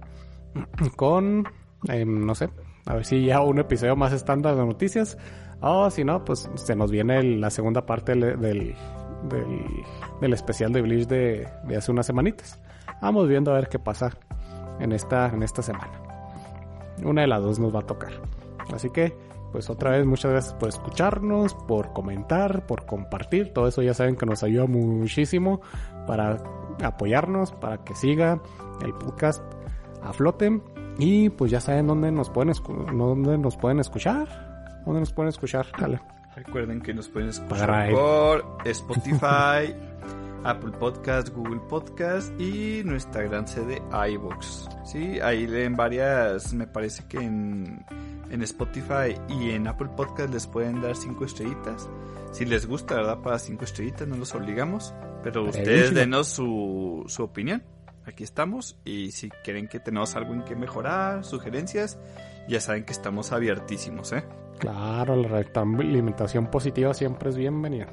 con, eh, no sé, a ver si ya un episodio más estándar de noticias. O si no, pues se nos viene la segunda parte del, del, del- del especial de Bleach de, de hace unas semanitas. Vamos viendo a ver qué pasa en esta, en esta semana una de las dos nos va a tocar. Así que, pues otra vez, muchas gracias por escucharnos, por comentar, por compartir. Todo eso ya saben que nos ayuda muchísimo para apoyarnos, para que siga el podcast a flote. Y pues ya saben dónde nos pueden, dónde nos pueden escuchar. ¿Dónde nos pueden escuchar? Dale. Recuerden que nos pueden escuchar por Spotify, Apple Podcast, Google Podcast y nuestra gran sede iVoox. Sí, ahí leen varias, me parece que en, en Spotify y en Apple Podcast les pueden dar cinco estrellitas. Si les gusta, ¿verdad? Para cinco estrellitas, no los obligamos. Pero ustedes denos su, su opinión. Aquí estamos. Y si quieren que tenemos algo en que mejorar, sugerencias, ya saben que estamos abiertísimos, ¿eh? Claro, la retroalimentación positiva siempre es bienvenida.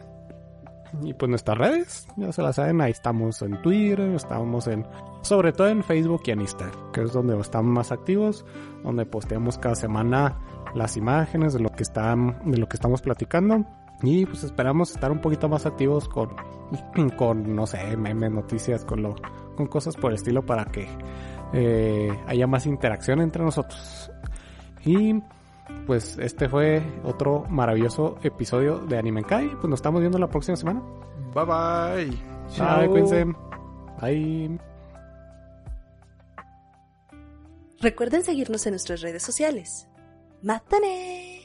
Y pues nuestras redes, ya se las saben, ahí estamos en Twitter, estamos en, sobre todo en Facebook y en Instagram, que es donde estamos más activos, donde posteamos cada semana las imágenes de lo que están, de lo que estamos platicando. Y pues esperamos estar un poquito más activos con, con no sé, memes, noticias, con lo, con cosas por el estilo para que eh, haya más interacción entre nosotros. Y pues este fue otro maravilloso episodio de Anime Kai. Pues nos estamos viendo la próxima semana. Bye bye. Bye, cuídense. Bye. Recuerden seguirnos en nuestras redes sociales. ¡Mátane!